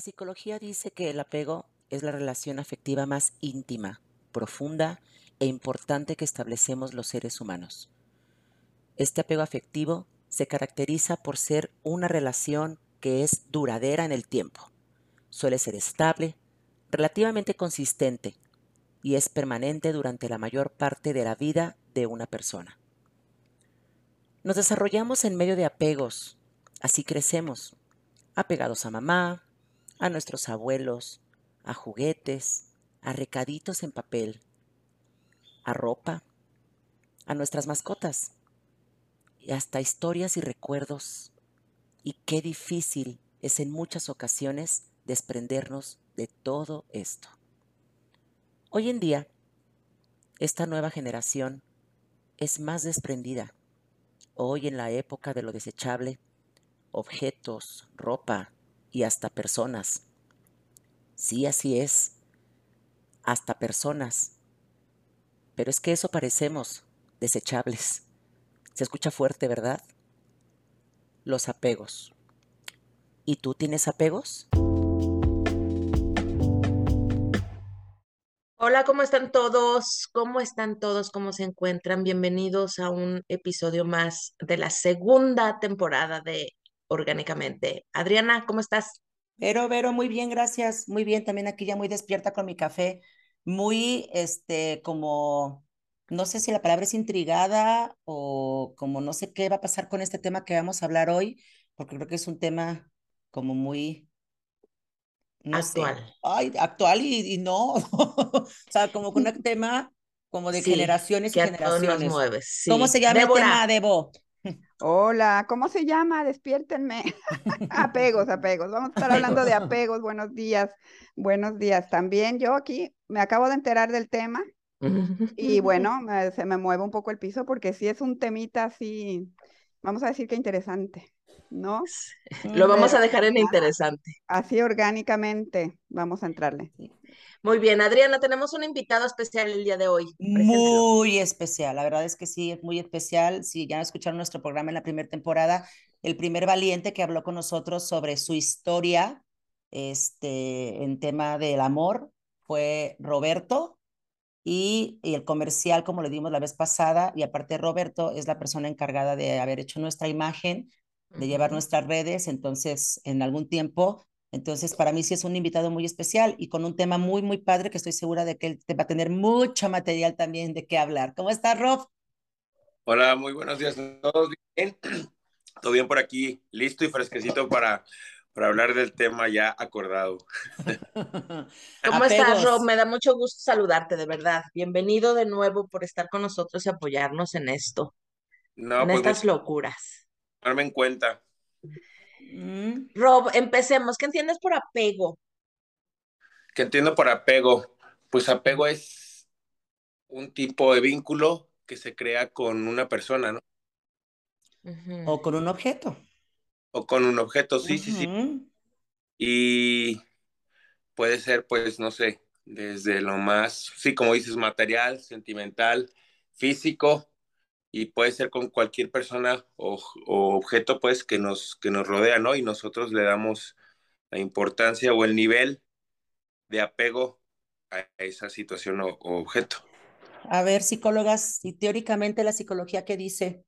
La psicología dice que el apego es la relación afectiva más íntima, profunda e importante que establecemos los seres humanos. Este apego afectivo se caracteriza por ser una relación que es duradera en el tiempo. Suele ser estable, relativamente consistente y es permanente durante la mayor parte de la vida de una persona. Nos desarrollamos en medio de apegos, así crecemos, apegados a mamá, a nuestros abuelos, a juguetes, a recaditos en papel, a ropa, a nuestras mascotas y hasta historias y recuerdos. Y qué difícil es en muchas ocasiones desprendernos de todo esto. Hoy en día, esta nueva generación es más desprendida. Hoy en la época de lo desechable, objetos, ropa y hasta personas. Sí, así es, hasta personas. Pero es que eso parecemos, desechables. Se escucha fuerte, ¿verdad? Los apegos. ¿Y tú tienes apegos? Hola, ¿cómo están todos? ¿Cómo están todos? ¿Cómo se encuentran? Bienvenidos a un episodio más de la segunda temporada de Orgánicamente. Adriana, ¿cómo estás? Vero, Vero, muy bien, gracias. Muy bien, también aquí ya muy despierta con mi café. Muy, este, como, no sé si la palabra es intrigada o como no sé qué va a pasar con este tema que vamos a hablar hoy, porque creo que es un tema como muy no actual. Sé, ay, actual y, no, o sea, como con un tema como de generaciones y generaciones. ¿Cómo se llama el tema, Debo? Hola, ¿cómo se llama? Despiértenme. apegos, apegos. Vamos a estar hablando de apegos. Buenos días, buenos días. También yo aquí me acabo de enterar del tema y bueno, se me mueve un poco el piso porque sí es un temita así, vamos a decir que interesante. ¿no? Lo vamos a dejar en interesante. Así orgánicamente vamos a entrarle. Muy bien, Adriana, tenemos un invitado especial el día de hoy. Muy especial, la verdad es que sí, es muy especial. Si ya escucharon nuestro programa en la primera temporada, el primer valiente que habló con nosotros sobre su historia este, en tema del amor fue Roberto. Y, y, el comercial, como le dimos la vez pasada, y aparte Roberto es la persona encargada de haber hecho nuestra imagen de llevar nuestras redes, entonces en algún tiempo, entonces para mí sí es un invitado muy especial y con un tema muy, muy padre que estoy segura de que él te va a tener mucho material también de qué hablar. ¿Cómo estás, Rob? Hola, muy buenos días a todos. Bien, todo bien por aquí, listo y fresquecito para, para hablar del tema ya acordado. ¿Cómo estás, Rob? Me da mucho gusto saludarte, de verdad. Bienvenido de nuevo por estar con nosotros y apoyarnos en esto, no, en pues estas locuras tomarme en cuenta. Mm. Rob, empecemos. ¿Qué entiendes por apego? ¿Qué entiendo por apego? Pues apego es un tipo de vínculo que se crea con una persona, ¿no? O con un objeto. O con un objeto, sí, sí, sí. Y puede ser, pues, no sé, desde lo más, sí, como dices, material, sentimental, físico, y puede ser con cualquier persona o, objeto pues que nos, que nos rodea, ¿no? Y nosotros le damos la importancia o el nivel de apego a esa situación o, objeto. A ver, psicólogas, y teóricamente la psicología, ¿qué dice?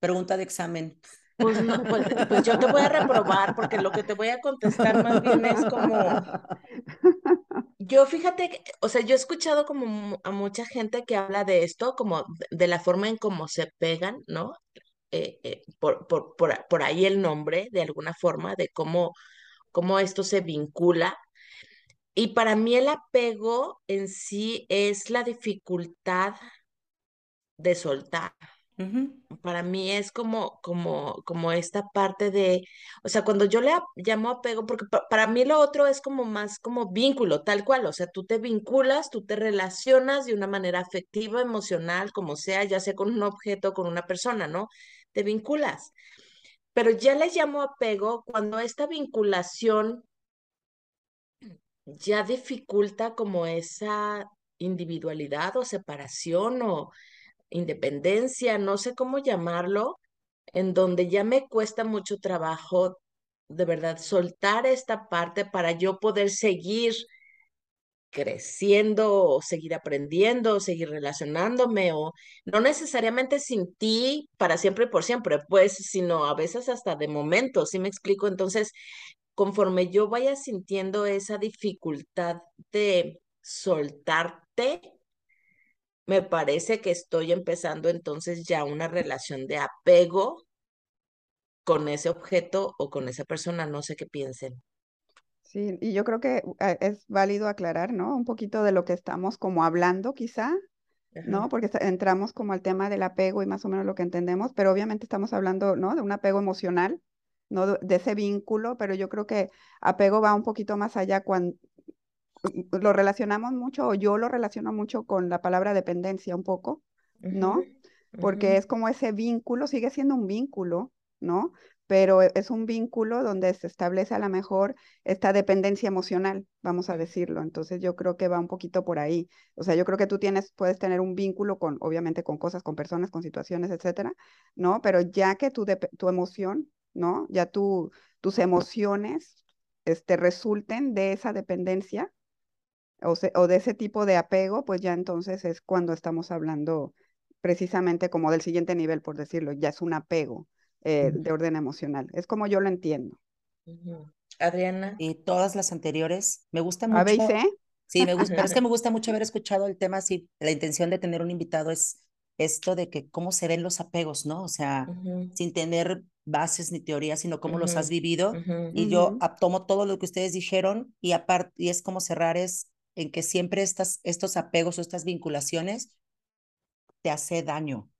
Pregunta de examen. Pues, pues, pues, yo te voy a reprobar porque lo que te voy a contestar más bien es como, yo fíjate, o sea, yo he escuchado como a mucha gente que habla de esto, como de la forma en cómo se pegan, ¿no? Eh, eh, por, por, por, por, ahí el nombre, de alguna forma, de cómo, cómo esto se vincula. Y para mí el apego en sí es la dificultad de soltar. Para mí es como, como, como esta parte de, o sea, cuando yo le llamo apego, porque para mí lo otro es como más como vínculo, tal cual, o sea, tú te vinculas, tú te relacionas de una manera afectiva, emocional, como sea, ya sea con un objeto, con una persona, ¿no? Te vinculas. Pero ya le llamo apego cuando esta vinculación ya dificulta como esa individualidad o separación o independencia, no sé cómo llamarlo, en donde ya me cuesta mucho trabajo de verdad soltar esta parte para yo poder seguir creciendo seguir aprendiendo seguir relacionándome o no necesariamente sin ti para siempre y por siempre, pues, sino a veces hasta de momento, ¿sí me explico? Entonces, conforme yo vaya sintiendo esa dificultad de soltarte, me parece que estoy empezando entonces ya una relación de apego con ese objeto o con esa persona, no sé qué piensen. Sí, y yo creo que es válido aclarar, ¿no? Un poquito de lo que estamos como hablando quizá, ¿no? Porque entramos como al tema del apego y más o menos lo que entendemos, pero obviamente estamos hablando, ¿no? De un apego emocional, ¿no? De, ese vínculo, pero yo creo que apego va un poquito más allá cuando lo relacionamos mucho, o yo lo relaciono mucho con la palabra dependencia un poco, ¿no? Porque es como ese vínculo, sigue siendo un vínculo, ¿no? Pero e, es un vínculo donde se establece a lo mejor esta dependencia emocional, vamos a decirlo. Entonces yo creo que va un poquito por ahí. O sea, yo creo que tú tienes, puedes tener un vínculo con, obviamente, con cosas, con personas, con situaciones, etcétera, ¿no? Pero ya que tu, tu emoción, ¿no? Ya tu, tus emociones este, resulten de esa dependencia o, o de ese tipo de apego, pues ya entonces es cuando estamos hablando precisamente como del siguiente nivel, por decirlo, ya es un apego eh, de orden emocional. Es como yo lo entiendo. Adriana. Y todas las anteriores, me gusta mucho. ¿A veces? Sí, me gusta, pero es que me gusta mucho haber escuchado el tema, sí, la intención de tener un invitado es esto de que cómo se ven los apegos, ¿no? O sea, sin tener bases ni teorías, sino cómo los has vivido. Y yo tomo todo lo que ustedes dijeron y aparte, y es como cerrar es en que siempre estas, estos apegos o estas vinculaciones te hace daño.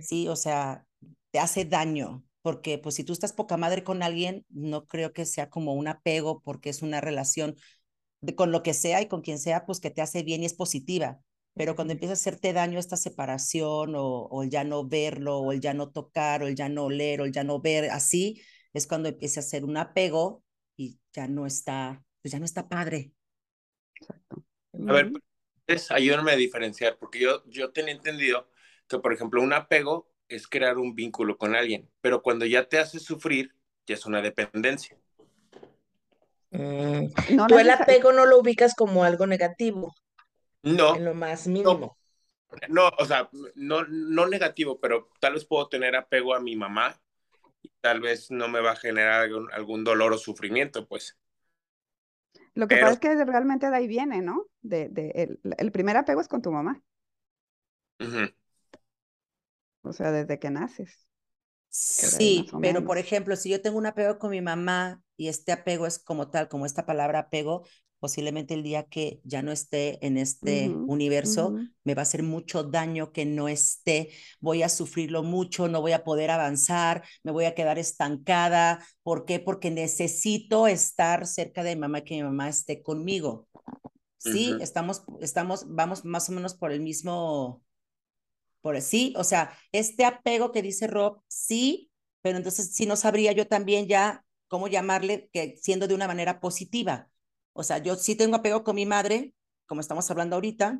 Sí, o sea, te hace daño, porque pues si tú estás poca madre con alguien, no creo que sea como un apego, porque es una relación de, con lo que sea y con quien sea, pues que te hace bien y es positiva. Pero cuando empieza a hacerte daño esta separación o, o, el ya no verlo o el ya no tocar o el ya no oler o el ya no ver, así es cuando empieza a ser un apego y ya no está, pues ya no está padre. Exacto. A ver, pues, ayúdenme a diferenciar, porque yo, yo tenía entendido que, por ejemplo, un apego es crear un vínculo con alguien, pero cuando ya te hace sufrir, ya es una dependencia. Mm, Tú el apego no lo ubicas como algo negativo. No. En lo más mínimo. No, o sea, no, no negativo, pero tal vez puedo tener apego a mi mamá y tal vez no me va a generar algún, dolor o sufrimiento, pues. Lo que pasa es que realmente de ahí viene, ¿no? De, de el, primer apego es con tu mamá. O sea, desde que naces. Sí, pero por ejemplo, si yo tengo un apego con mi mamá y este apego es como tal, como esta palabra apego, posiblemente el día que ya no esté en este universo, me va a hacer mucho daño que no esté, voy a sufrirlo mucho, no voy a poder avanzar, me voy a quedar estancada. ¿Por qué? Porque necesito estar cerca de mi mamá, que mi mamá esté conmigo. Sí, estamos, estamos, vamos más o menos por el mismo por sí, o sea, este apego que dice Rob, sí, pero entonces sí no sabría yo también ya cómo llamarle que siendo de una manera positiva. O sea, yo sí tengo apego con mi madre, como estamos hablando ahorita,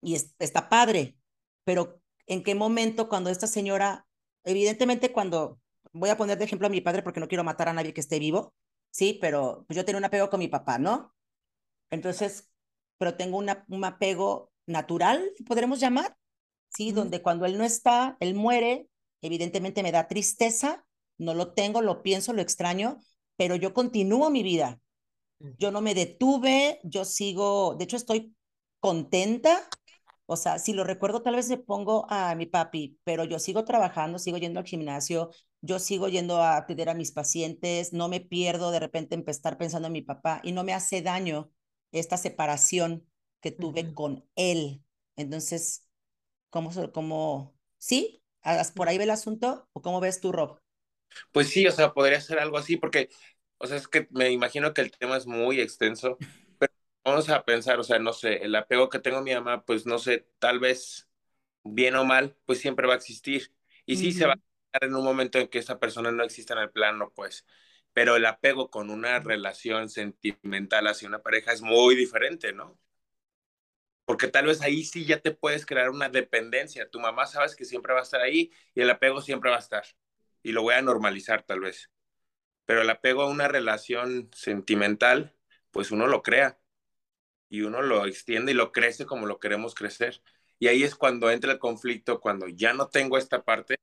y está padre, pero ¿en qué momento cuando esta señora, evidentemente cuando, voy a poner de ejemplo a mi padre porque no quiero matar a nadie que esté vivo, sí, pero yo tengo un apego con mi papá, ¿no? Entonces, pero tengo una, un apego natural, podremos llamar, ¿sí? Donde cuando él no está, él muere, evidentemente me da tristeza, no lo tengo, lo pienso, lo extraño, pero yo continúo mi vida. Yo no me detuve, yo sigo, de hecho estoy contenta, o sea, si lo recuerdo tal vez me pongo a mi papi, pero yo sigo trabajando, sigo yendo al gimnasio, yo sigo yendo a atender a mis pacientes, no me pierdo de repente en estar pensando en mi papá y no me hace daño esta separación que tuve con él. Entonces, ¿Cómo, cómo, sí? ¿Por ahí ve el asunto? ¿O cómo ves tú, Rob? Pues sí, o sea, podría ser algo así, porque, o sea, es que me imagino que el tema es muy extenso, pero vamos a pensar, o sea, no sé, el apego que tengo a mi mamá, pues no sé, tal vez bien o mal, pues siempre va a existir. Y sí se va a dar en un momento en que esa persona no exista en el plano, pues. Pero el apego con una relación sentimental hacia una pareja es muy diferente, ¿no? porque tal vez ahí sí ya te puedes crear una dependencia. Tu mamá sabes que siempre va a estar ahí y el apego siempre va a estar. Y lo voy a normalizar tal vez. Pero el apego a una relación sentimental, pues uno lo crea y uno lo extiende y lo crece como lo queremos crecer. Y ahí es cuando entra el conflicto, cuando ya no tengo esta parte,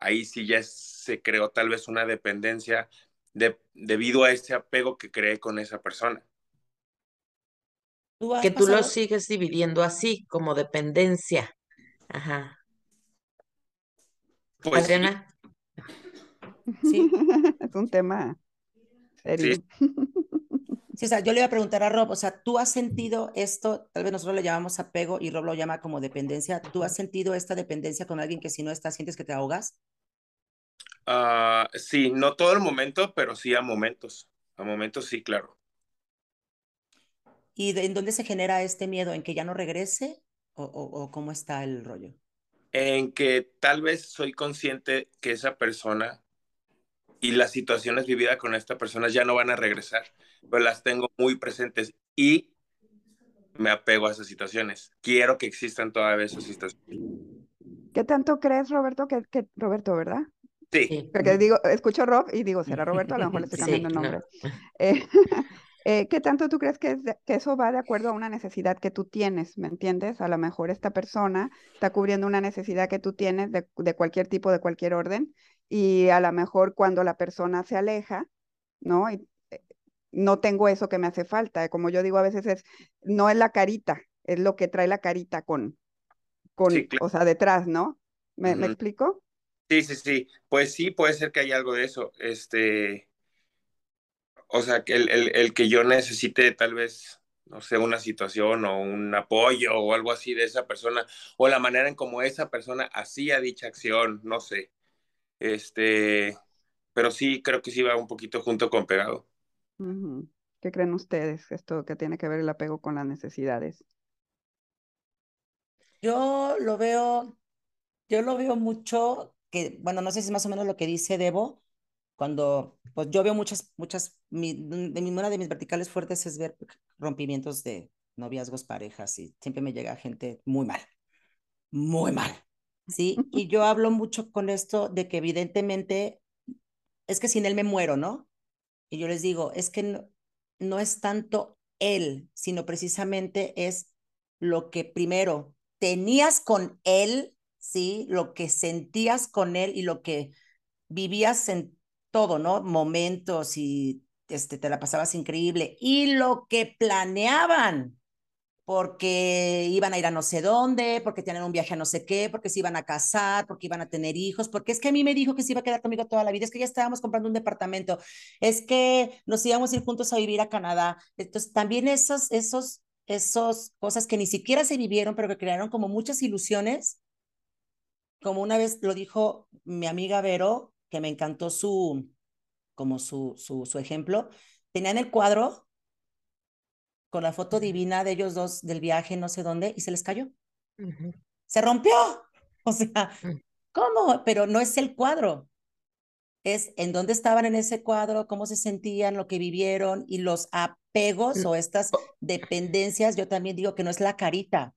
ahí sí ya se creó tal vez una dependencia de, debido a ese apego que creé con esa persona. Que tú lo sigues dividiendo así, como dependencia. Ajá. Pues Adriana. Sí. es un tema serio. Sí. o sea, yo le iba a preguntar a Rob, o sea, ¿tú has sentido esto? Tal vez nosotros le llamamos apego y Rob lo llama como dependencia. ¿Tú has sentido esta dependencia con alguien que si no estás, sientes que te ahogas? Uh, sí, no todo el momento, pero sí a momentos. A momentos sí, claro. ¿Y en dónde se genera este miedo? ¿En que ya no regrese? ¿O, o cómo está el rollo? En que tal vez soy consciente que esa persona y las situaciones vividas con esta persona ya no van a regresar, pero las tengo muy presentes y me apego a esas situaciones. Quiero que existan todavía esas situaciones. ¿Qué tanto crees, Roberto? Que, que Roberto, ¿verdad? Sí. Porque digo, escucho Rob y digo, ¿será Roberto? A lo mejor le estoy cambiando el nombre. Eh, eh, ¿Qué tanto tú crees que, que eso va de acuerdo a una necesidad que tú tienes? ¿Me entiendes? A lo mejor esta persona está cubriendo una necesidad que tú tienes de, de cualquier tipo, de cualquier orden, y a lo mejor cuando la persona se aleja, ¿no? Y, eh, no tengo eso que me hace falta. Como yo digo a veces es, no es la carita, es lo que trae la carita con, con o sea, detrás, ¿no? ¿Me, ¿Me explico? Sí, sí, sí. Pues sí, puede ser que haya algo de eso. Este, o sea, que el, el, el, que yo necesite tal vez, no sé, una situación o un apoyo o algo así de esa persona, o la manera en cómo esa persona hacía dicha acción, no sé. Este, pero sí, creo que sí va un poquito junto con pegado. ¿Qué creen ustedes? Esto que tiene que ver el apego con las necesidades. Yo lo veo, yo lo veo mucho que, bueno, no sé si es más o menos lo que dice Debo, cuando, pues yo veo muchas, muchas, mi, de mi, una de mis verticales fuertes es ver rompimientos de noviazgos, parejas, y siempre me llega gente muy mal, muy mal, ¿sí? Y yo hablo mucho con esto de que evidentemente es que sin él me muero, ¿no? Y yo les digo, es que no, no es tanto él, sino precisamente es lo que primero tenías con él ¿sí? Lo que sentías con él y lo que vivías en todo, ¿no? Momentos y este, te la pasabas increíble. Y lo que planeaban, porque iban a ir a no sé dónde, porque tenían un viaje a no sé qué, porque se iban a casar, porque iban a tener hijos, porque es que a mí me dijo que se iba a quedar conmigo toda la vida, es que ya estábamos comprando un departamento, es que nos íbamos a ir juntos a vivir a Canadá. Entonces, también esos, esos, esos cosas que ni siquiera se vivieron, pero que crearon como muchas ilusiones, como una vez lo dijo mi amiga Vero, que me encantó su, como su, su, su ejemplo, tenían el cuadro con la foto divina de ellos dos del viaje, no sé dónde, y se les cayó. Se rompió. O sea, mm. ¿cómo? Pero no es el cuadro. Es en dónde estaban en ese cuadro, cómo se sentían, lo que vivieron y los apegos mm. o estas dependencias. Yo también digo que no es la carita,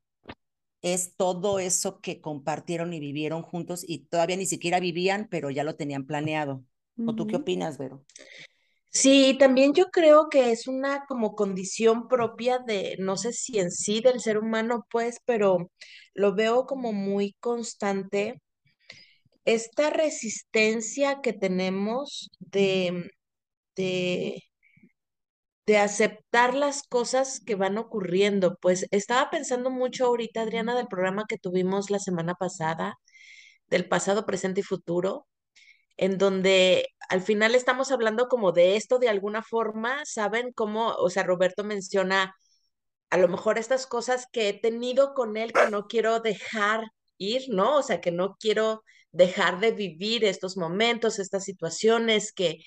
es todo eso que compartieron y vivieron juntos y todavía ni siquiera vivían, pero ya lo tenían planeado. ¿O tú qué opinas, Vero? Sí, también yo creo que es una como condición propia de, no sé si en sí del ser humano, pues, pero lo veo como muy constante. Esta resistencia que tenemos de, de de aceptar las cosas que van ocurriendo. Pues estaba pensando mucho ahorita, Adriana, del programa que tuvimos la semana pasada, del pasado, presente y futuro, en donde al final estamos hablando como de esto de alguna forma, ¿saben cómo? O sea, Roberto menciona a lo mejor estas cosas que he tenido con él que no quiero dejar ir, ¿no? O sea, que no quiero dejar de vivir estos momentos, estas situaciones que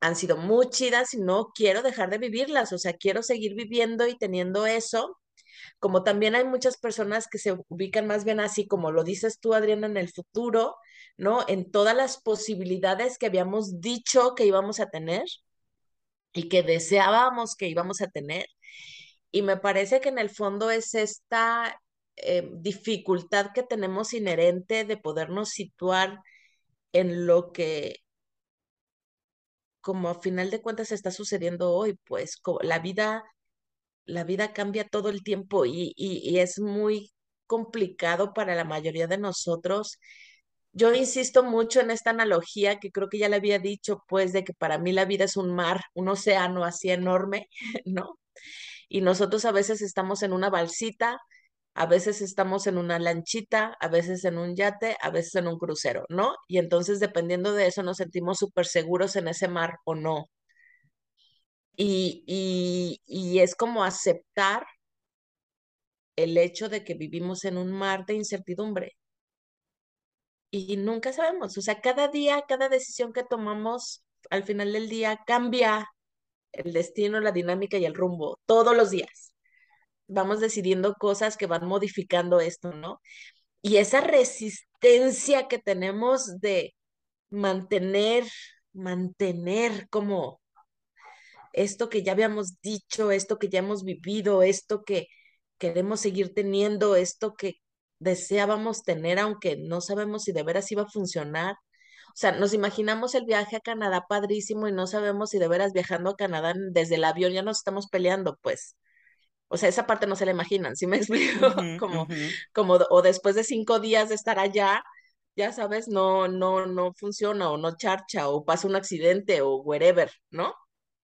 han sido muy chidas y no quiero dejar de vivirlas, o sea, quiero seguir viviendo y teniendo eso. Como también hay muchas personas que se ubican más bien así, como lo dices tú, Adriana, en el futuro, ¿no? En todas las posibilidades que habíamos dicho que íbamos a tener y que deseábamos que íbamos a tener. Y me parece que en el fondo es esta eh, dificultad que tenemos inherente de podernos situar en lo que como a final de cuentas está sucediendo hoy, pues la vida, la vida cambia todo el tiempo y, es muy complicado para la mayoría de nosotros. Yo insisto mucho en esta analogía que creo que ya le había dicho, pues, de que para mí la vida es un mar, un océano así enorme, ¿no? Y nosotros a veces estamos en una balsita, a veces estamos en una lanchita, a veces en un yate, a veces en un crucero, ¿no? Y entonces dependiendo de eso nos sentimos súper seguros en ese mar o no. Y, y, es como aceptar el hecho de que vivimos en un mar de incertidumbre. Y nunca sabemos, o sea, cada día, cada decisión que tomamos al final del día cambia el destino, la dinámica y el rumbo, todos los días. Vamos decidiendo cosas que van modificando esto, ¿no? Y esa resistencia que tenemos de mantener, mantener como esto que ya habíamos dicho, esto que ya hemos vivido, esto que queremos seguir teniendo, esto que deseábamos tener, aunque no sabemos si de veras iba a funcionar. O sea, nos imaginamos el viaje a Canadá padrísimo y no sabemos si de veras viajando a Canadá desde el avión ya nos estamos peleando, pues. O sea, esa parte no se la imaginan, ¿sí me explico? como, como, o después de cinco días de estar allá, ya sabes, no, no, no funciona o no charcha o pasa un accidente o wherever, ¿no?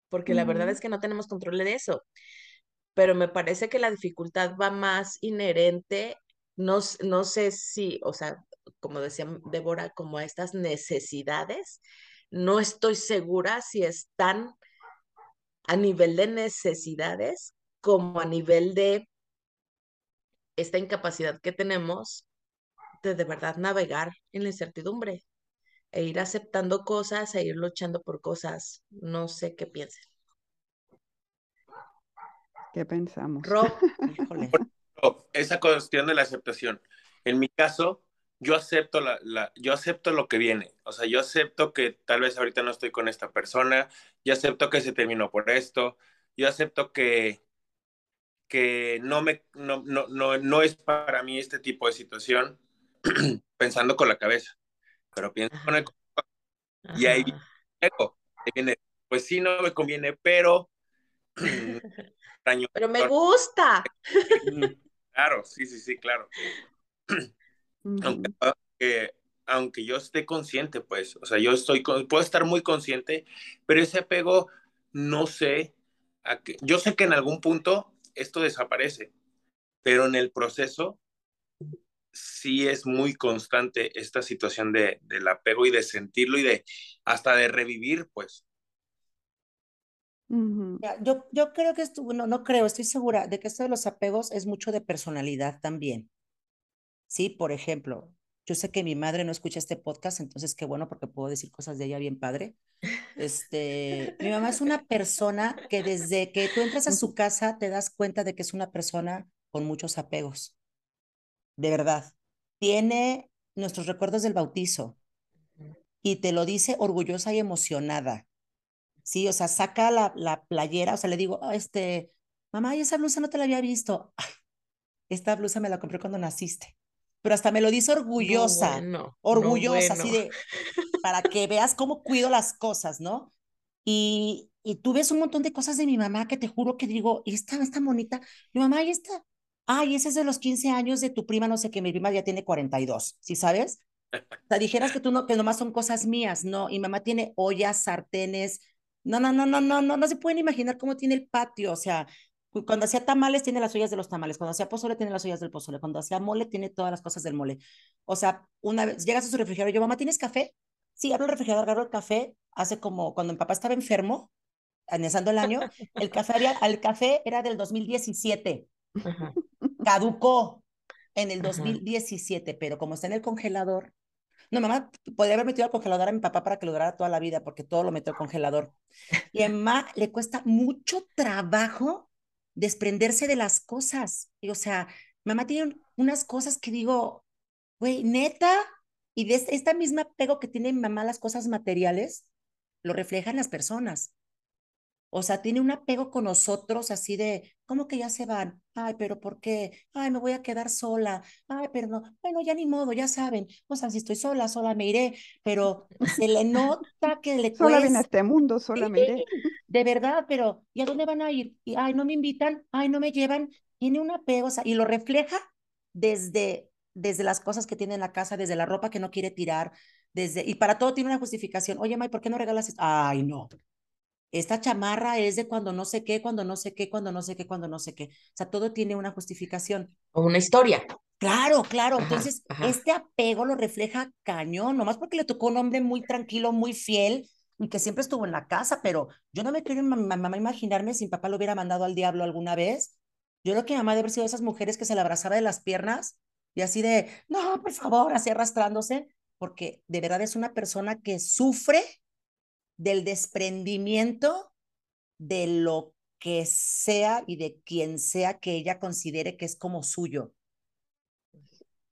Porque la verdad es que no tenemos control de eso. Pero me parece que la dificultad va más inherente, no, no sé si, o sea, como decía Débora, como a estas necesidades, no estoy segura si están a nivel de necesidades como a nivel de esta incapacidad que tenemos de de verdad navegar en la incertidumbre e ir aceptando cosas e ir luchando por cosas. No sé qué piensen. ¿Qué pensamos? Esa cuestión de la aceptación. En mi caso, yo acepto la, yo acepto lo que viene. O sea, yo acepto que tal vez ahorita no estoy con esta persona, yo acepto que se terminó por esto, yo acepto que, que no, me, no, no, no, es para mí este tipo de situación pensando con la cabeza, pero pienso con el y ahí viene, pues sí, no me conviene, pero... pero me gusta. Claro, sí, sí, sí, claro. aunque, aunque, yo esté consciente, pues, o sea, yo estoy, puedo estar muy consciente, pero ese apego, no sé, a que, yo sé que en algún punto esto desaparece, pero en el proceso sí es muy constante esta situación de, del apego y de sentirlo y de hasta de revivir, pues. Yo, yo creo que esto, no, no creo, estoy segura de que esto de los apegos es mucho de personalidad también. Sí, por ejemplo, yo sé que mi madre no escucha este podcast, entonces qué bueno porque puedo decir cosas de ella bien padre. Este, mi mamá es una persona que desde que tú entras a su casa te das cuenta de que es una persona con muchos apegos. De verdad. Tiene nuestros recuerdos del bautizo y te lo dice orgullosa y emocionada. Sí, o sea, saca la, la playera, o sea, le digo, este, mamá, esa blusa no te la había visto. esta blusa me la compré cuando naciste pero hasta me lo dice orgullosa, orgullosa, así de, para que veas cómo cuido las cosas, ¿no? Y, y tú ves un montón de cosas de mi mamá que te juro que digo, esta, esta bonita, mi mamá, ahí está, ay, ese es de los 15 años de tu prima, no sé qué, mi prima ya tiene 42, ¿sí sabes? O sea, dijeras que tú no, que nomás son cosas mías, no, y mamá tiene ollas, sartenes, no, no, no, no, no, no, no se pueden imaginar cómo tiene el patio, o sea, cuando hacía tamales tiene las ollas de los tamales, cuando hacía pozole tiene las ollas del pozole, cuando hacía mole tiene todas las cosas del mole. O sea, una vez llegas a su refrigerador, yo, mamá, ¿tienes café? Sí, abro el refrigerador, agarro el café, hace como cuando mi papá estaba enfermo, anexando el año, el café, había, el café era del 2017, caducó en el 2017, pero como está en el congelador, no, mamá, podría haber metido al congelador a mi papá para que lo durara toda la vida, porque todo lo metió al congelador. Y a mamá le cuesta mucho trabajo desprenderse de las cosas. Y, o sea, mamá tiene unas cosas que digo, güey, neta, y de este, esta misma apego que tiene mi mamá a las cosas materiales, lo reflejan las personas. O sea, tiene un apego con nosotros así de, ¿cómo que ya se van? Ay, pero ¿por qué? Ay, me voy a quedar sola. Ay, pero no. Bueno, ya ni modo, ya saben. O sea, si estoy sola, sola me iré. Pero se le nota que le cuesta. Sola viene a este mundo, sola me iré. De verdad, pero ¿y a dónde van a ir? Y, ay, no me invitan, ay, no me llevan. Tiene un apego, o sea, y lo refleja desde, desde las cosas que tiene en la casa, desde la ropa que no quiere tirar, desde, y para todo tiene una justificación. Oye, May, ¿por qué no regalas esto? Ay, no esta chamarra es de cuando no sé qué, cuando no sé qué, cuando no sé qué, cuando no sé qué. O sea, todo tiene una justificación. O una historia. Claro, claro. Entonces, este apego lo refleja cañón, nomás porque le tocó un hombre muy tranquilo, muy fiel y que siempre estuvo en la casa, pero yo no me quiero mamá imaginarme si mi papá lo hubiera mandado al diablo alguna vez. Yo creo que mi mamá debe haber sido de esas mujeres que se le abrazaba de las piernas y así de, no, por favor, así arrastrándose, porque de verdad es una persona que sufre del desprendimiento de lo que sea y de quien sea que ella considere que es como suyo.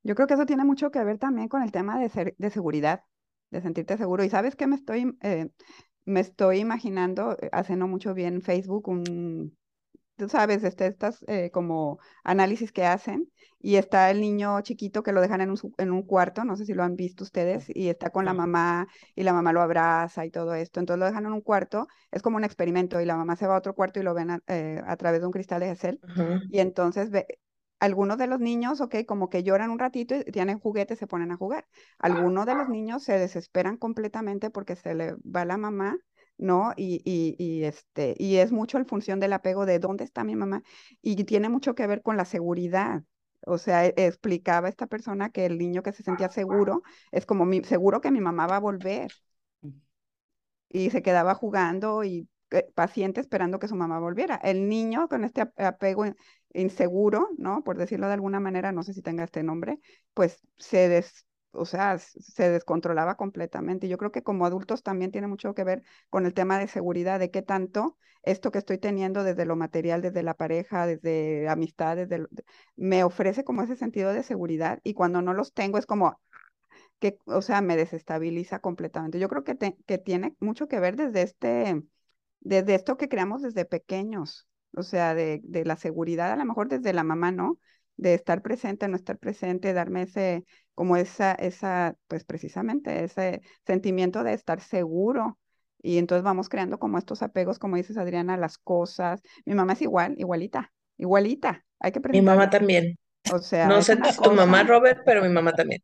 Yo creo que eso tiene mucho que ver también con el tema de, ser, de seguridad, de sentirte seguro. Y sabes que me estoy, eh, me estoy imaginando, eh, hace no mucho bien Facebook, un, tú sabes, este, estas eh, como análisis que hacen y está el niño chiquito que lo dejan en un, en un cuarto, no sé si lo han visto ustedes, y está con la mamá y la mamá lo abraza y todo esto, entonces lo dejan en un cuarto, es como un experimento y la mamá se va a otro cuarto y lo ven a, eh, través de un cristal de Gesell y entonces ve, algunos de los niños, ok, como que lloran un ratito y tienen juguetes, se ponen a jugar. Algunos de los niños se desesperan completamente porque se le va la mamá ¿no? Y, y, y, este, y es mucho en función del apego de dónde está mi mamá y tiene mucho que ver con la seguridad. O sea, e, explicaba esta persona que el niño que se sentía seguro es como mi, seguro que mi mamá va a volver. Mm. Y se quedaba jugando y eh, paciente esperando que su mamá volviera. El niño con este apego inseguro, ¿no? Por decirlo de alguna manera, no sé si tenga este nombre, pues se des, o sea, se descontrolaba completamente. Yo creo que como adultos también tiene mucho que ver con el tema de seguridad, de qué tanto esto que estoy teniendo desde lo material, desde la pareja, desde amistades, me ofrece como ese sentido de seguridad y cuando no los tengo es como que, o sea, me desestabiliza completamente. Yo creo que, que tiene mucho que ver desde este, desde esto que creamos desde pequeños, o sea, de, de la seguridad, a lo mejor desde la mamá, ¿no? De estar presente, no estar presente, darme ese, como esa, esa, pues precisamente ese sentimiento de estar seguro. Y entonces vamos creando como estos apegos, como dices Adriana, las cosas. Mi mamá es igual, igualita, igualita. Hay que Mi mamá también. O sea, no sé tu mamá, Robert, pero mi mamá también.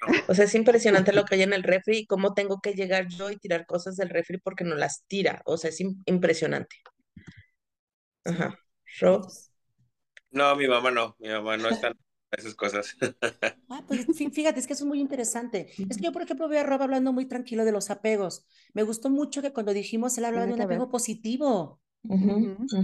O sea, es impresionante lo que hay en el refri y cómo tengo que llegar yo y tirar cosas del refri porque no las tira. O sea, es impresionante. Ajá. Rob. No, mi mamá no, mi mamá no está en esas cosas. Ah, pues fíjate, es que eso es muy interesante. Es que yo, por ejemplo, veo a Rob hablando muy tranquilo de los apegos. Me gustó mucho que cuando dijimos, él hablaba de un apego positivo.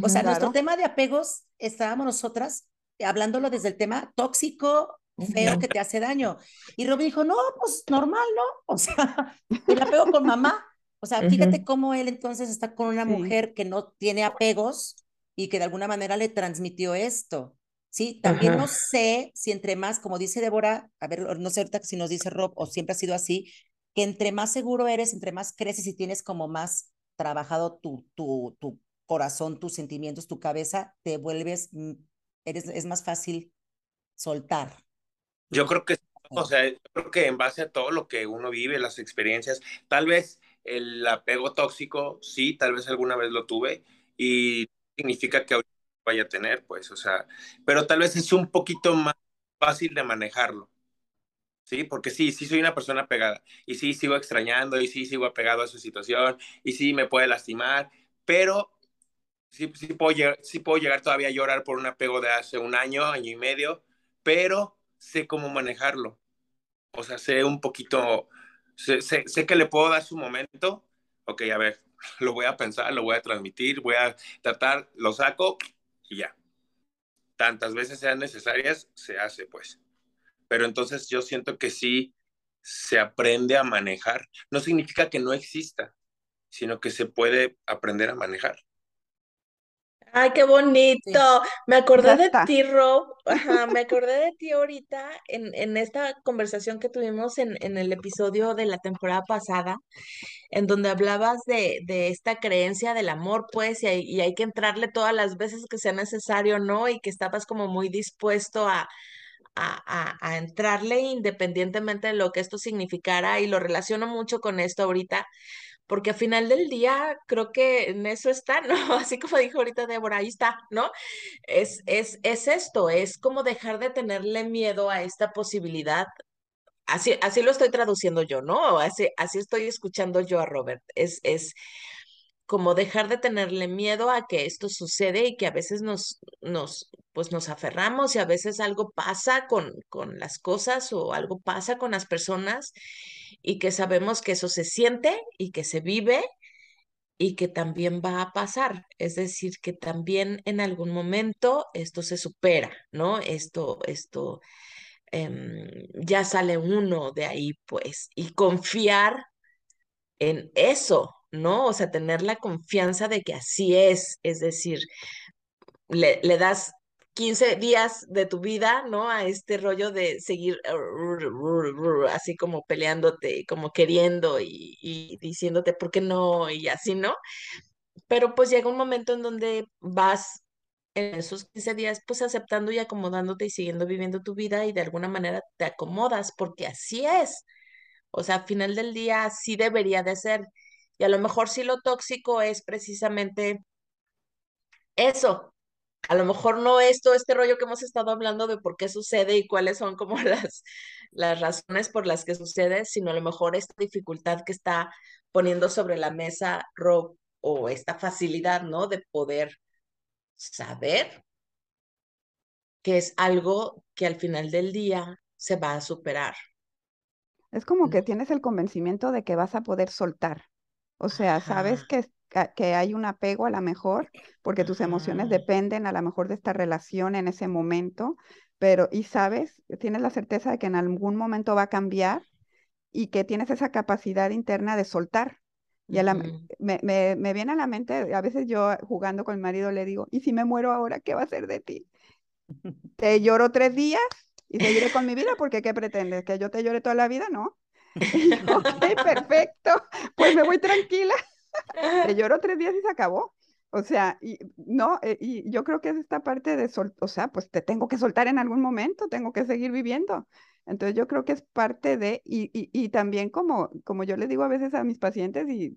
o sea, nuestro tema de apegos, estábamos nosotras hablándolo desde el tema tóxico, feo, que te hace daño. Y Rob dijo, no, pues normal, ¿no? O sea, el apego con mamá. O sea, fíjate cómo él entonces está con una mujer que no tiene apegos y que de alguna manera le transmitió esto. Sí, también no sé si entre más, como dice Débora, a ver, no sé ahorita si nos dice Rob o siempre ha sido así, que entre más seguro eres, entre más creces y tienes como más trabajado tu, tu, tu corazón, tus sentimientos, tu cabeza, te vuelves, mm, eres, es más fácil soltar. Yo creo que, o sea, yo creo que en base a todo lo que uno vive, las experiencias, tal vez el apego tóxico, sí, tal vez alguna vez lo tuve y significa que ahorita vaya a tener, pues, o sea, pero tal vez es un poquito más fácil de manejarlo. Sí, porque sí, sí soy una persona pegada y sí sigo extrañando y sí sigo apegado a su situación y sí me puede lastimar, pero sí, sí, puedo, llegar, sí puedo llegar todavía a llorar por un apego de hace un año, año y medio, pero sé cómo manejarlo. O sea, sé un poquito, sé, sé, sé que le puedo dar su momento. Ok, a ver, lo voy a pensar, lo voy a transmitir, voy a tratar, lo saco y ya. Tantas veces sean necesarias, se hace pues. Pero entonces yo siento que sí se aprende a manejar. No significa que no exista, sino que se puede aprender a manejar. Ay, qué bonito. Me acordé de ti, Rob. Ajá, me acordé de ti ahorita en, en esta conversación que tuvimos en, en el episodio de la temporada pasada, en donde hablabas de, de esta creencia del amor, pues, y hay, y hay que entrarle todas las veces que sea necesario, ¿no? Y que estabas como muy dispuesto a, a, a, a entrarle independientemente de lo que esto significara, y lo relaciono mucho con esto ahorita porque al final del día creo que en eso está, ¿no? Así como dijo ahorita Débora, ahí está, ¿no? Es, es, es esto, es como dejar de tenerle miedo a esta posibilidad. Así, así lo estoy traduciendo yo, ¿no? Así, así estoy escuchando yo a Robert. Es, es como dejar de tenerle miedo a que esto sucede y que a veces nos, nos, pues nos aferramos y a veces algo pasa con, con las cosas o algo pasa con las personas y que sabemos que eso se siente y que se vive y que también va a pasar. Es decir, que también en algún momento esto se supera, ¿no? Esto, esto, em, ya sale uno de ahí, pues, y confiar en eso, ¿no? O sea, tener la confianza de que así es, es decir, le, le das 15 días de tu vida, ¿no? A este rollo de seguir así como peleándote, como queriendo y, diciéndote por qué no y así, ¿no? Pero pues llega un momento en donde vas en esos 15 días pues aceptando y acomodándote y siguiendo viviendo tu vida y de alguna manera te acomodas porque así es. O sea, al final del día así debería de ser. Y a lo mejor sí lo tóxico es precisamente eso, a lo mejor no es todo este rollo que hemos estado hablando de por qué sucede y cuáles son como las, las razones por las que sucede, sino a lo mejor esta dificultad que está poniendo sobre la mesa Rob o esta facilidad, ¿no? De poder saber que es algo que al final del día se va a superar. Es como que tienes el convencimiento de que vas a poder soltar. O sea, sabes que que hay un apego a lo mejor, porque tus emociones dependen a lo mejor de esta relación en ese momento, pero y sabes, tienes la certeza de que en algún momento va a cambiar y que tienes esa capacidad interna de soltar. Y me, me, me, viene a la mente, a veces yo jugando con mi marido le digo, ¿y si me muero ahora, qué va a ser de ti? Te lloro tres días y seguiré con mi vida porque ¿qué pretendes? ¿Que yo te llore toda la vida? No. ok, perfecto, pues me voy tranquila. Te lloro tres días y se acabó. O sea, y no, eh, y yo creo que es esta parte de sol, o sea, pues te tengo que soltar en algún momento, tengo que seguir viviendo. Entonces yo creo que es parte de, y, y, y también como, como yo le digo a veces a mis pacientes, y,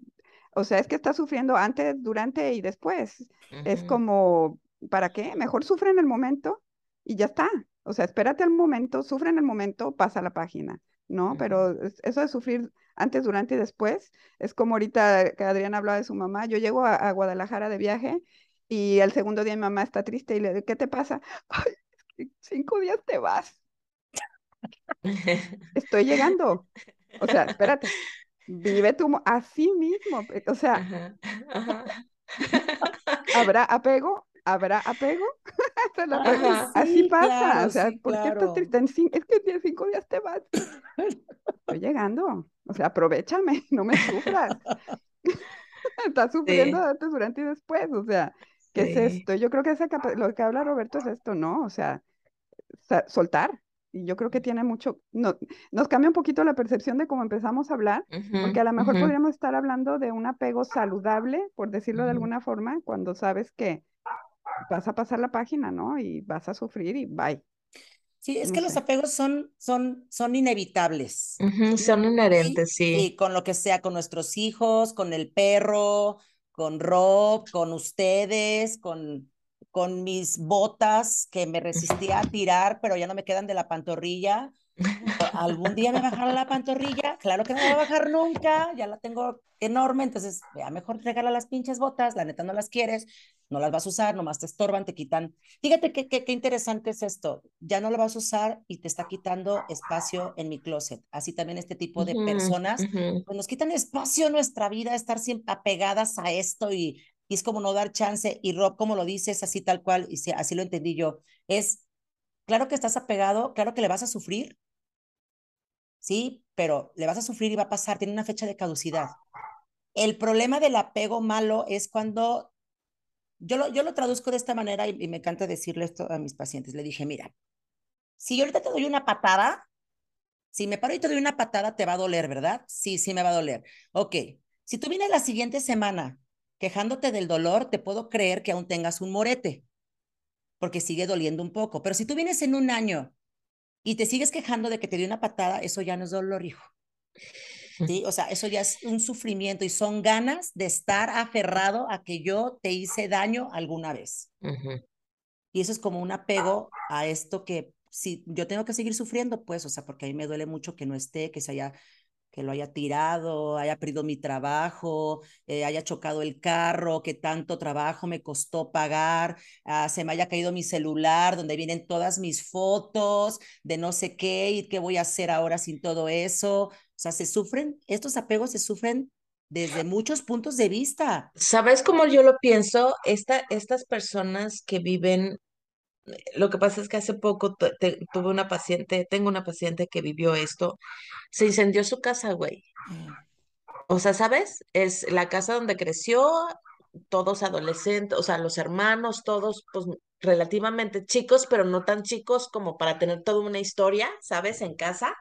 o sea, es que está sufriendo antes, durante y después. Es como, ¿para qué? Mejor sufre en el momento y ya está. O sea, espérate al momento, sufre en el momento, pasa la página, ¿no? Pero eso de sufrir antes, durante y después. Es como ahorita que Adriana hablaba de su mamá. Yo llego a, Guadalajara de viaje y el segundo día mi mamá está triste y le digo, ¿qué te pasa? Ay, cinco días te vas. Estoy llegando. O sea, espérate. Vive tú así mismo. O sea, ¿habrá apego? ¿Habrá apego? así pasa. o sea, ¿por qué estás triste? Es que en cinco días te vas. Estoy llegando. O sea, aprovechame, no me sufras. Estás sufriendo antes, durante y después. O sea, ¿qué es esto? Yo creo que esa lo que habla Roberto es esto, ¿no? O sea, soltar. Y yo creo que tiene mucho, no, nos cambia un poquito la percepción de cómo empezamos a hablar, porque a lo mejor podríamos estar hablando de un apego saludable, por decirlo de alguna forma, cuando sabes que vas a pasar la página, ¿no? Y vas a sufrir y bye. Sí, es que los apegos son, son, son inevitables. son inherentes, sí. Sí, con lo que sea, con nuestros hijos, con el perro, con Rob, con ustedes, con, con mis botas que me resistía a tirar, pero ya no me quedan de la pantorrilla. ¿Algún día me bajará la pantorrilla? Claro que no me va a bajar nunca, ya la tengo enorme, entonces ya mejor regala las pinches botas, la neta no las quieres, no las vas a usar, nomás te estorban, te quitan. Fíjate qué, qué, interesante es esto, ya no lo vas a usar y te está quitando espacio en mi closet. Así también este tipo de personas, pues nos quitan espacio en nuestra vida, estar siempre apegadas a esto y, y es como no dar chance. Y Rob, como lo dices, así tal cual, y así lo entendí yo, es, claro que estás apegado, claro que le vas a sufrir, ¿sí? Pero le vas a sufrir y va a pasar, tiene una fecha de caducidad. El problema del apego malo es cuando yo lo, yo lo traduzco de esta manera y, me encanta decirle esto a mis pacientes. Le dije, mira, si yo ahorita te doy una patada, si me paro y te doy una patada, te va a doler, ¿verdad? Sí, sí me va a doler. Ok, si tú vienes la siguiente semana quejándote del dolor, te puedo creer que aún tengas un morete, porque sigue doliendo un poco. Pero si tú vienes en un año y te sigues quejando de que te dio una patada, eso ya no es dolor, hijo. ¿Sí? O sea, eso ya es un sufrimiento y son ganas de estar aferrado a que yo te hice daño alguna vez. Y eso es como un apego a esto que si yo tengo que seguir sufriendo, pues, o sea, porque a mí me duele mucho que no esté, que se haya que lo haya tirado, haya perdido mi trabajo, eh, haya chocado el carro, que tanto trabajo me costó pagar, ah, se me haya caído mi celular donde vienen todas mis fotos de no sé qué y qué voy a hacer ahora sin todo eso. O sea, se sufren, estos apegos se sufren desde muchos puntos de vista. ¿Sabes cómo yo lo pienso? Esta, estas personas que viven lo que pasa es que hace poco tuve una paciente, tengo una paciente que vivió esto, se incendió su casa, güey. Mm. O sea, ¿sabes? Es la casa donde creció, todos adolescentes, o sea, los hermanos, todos, pues relativamente chicos, pero no tan chicos como para tener toda una historia, ¿sabes? En casa.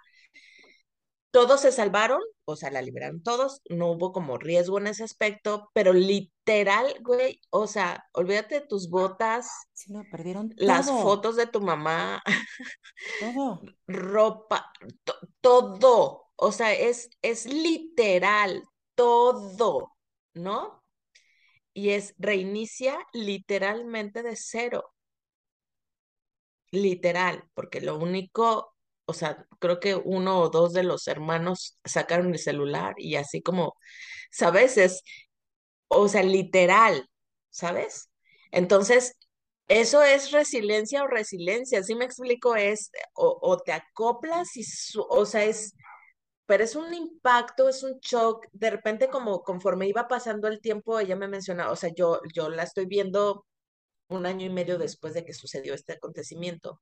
Todos se salvaron, o sea, la liberaron todos, no hubo como riesgo en ese aspecto, pero literal, güey, o sea, olvídate de tus botas. Sí, no, perdieron Las fotos de tu mamá. Todo. Ropa, todo. O sea, es, es literal, todo, ¿no? Y es reinicia literalmente de cero. Literal, porque lo único o sea, creo que uno o dos de los hermanos sacaron el celular y así como, ¿sabes? Es, o sea, literal, ¿sabes? Entonces, eso es resiliencia o resiliencia, ¿sí me explico? Es, o, te acoplas y, o sea, es, pero es un impacto, es un shock, de repente como conforme iba pasando el tiempo, ella me mencionaba, o sea, yo, yo la estoy viendo un año y medio después de que sucedió este acontecimiento,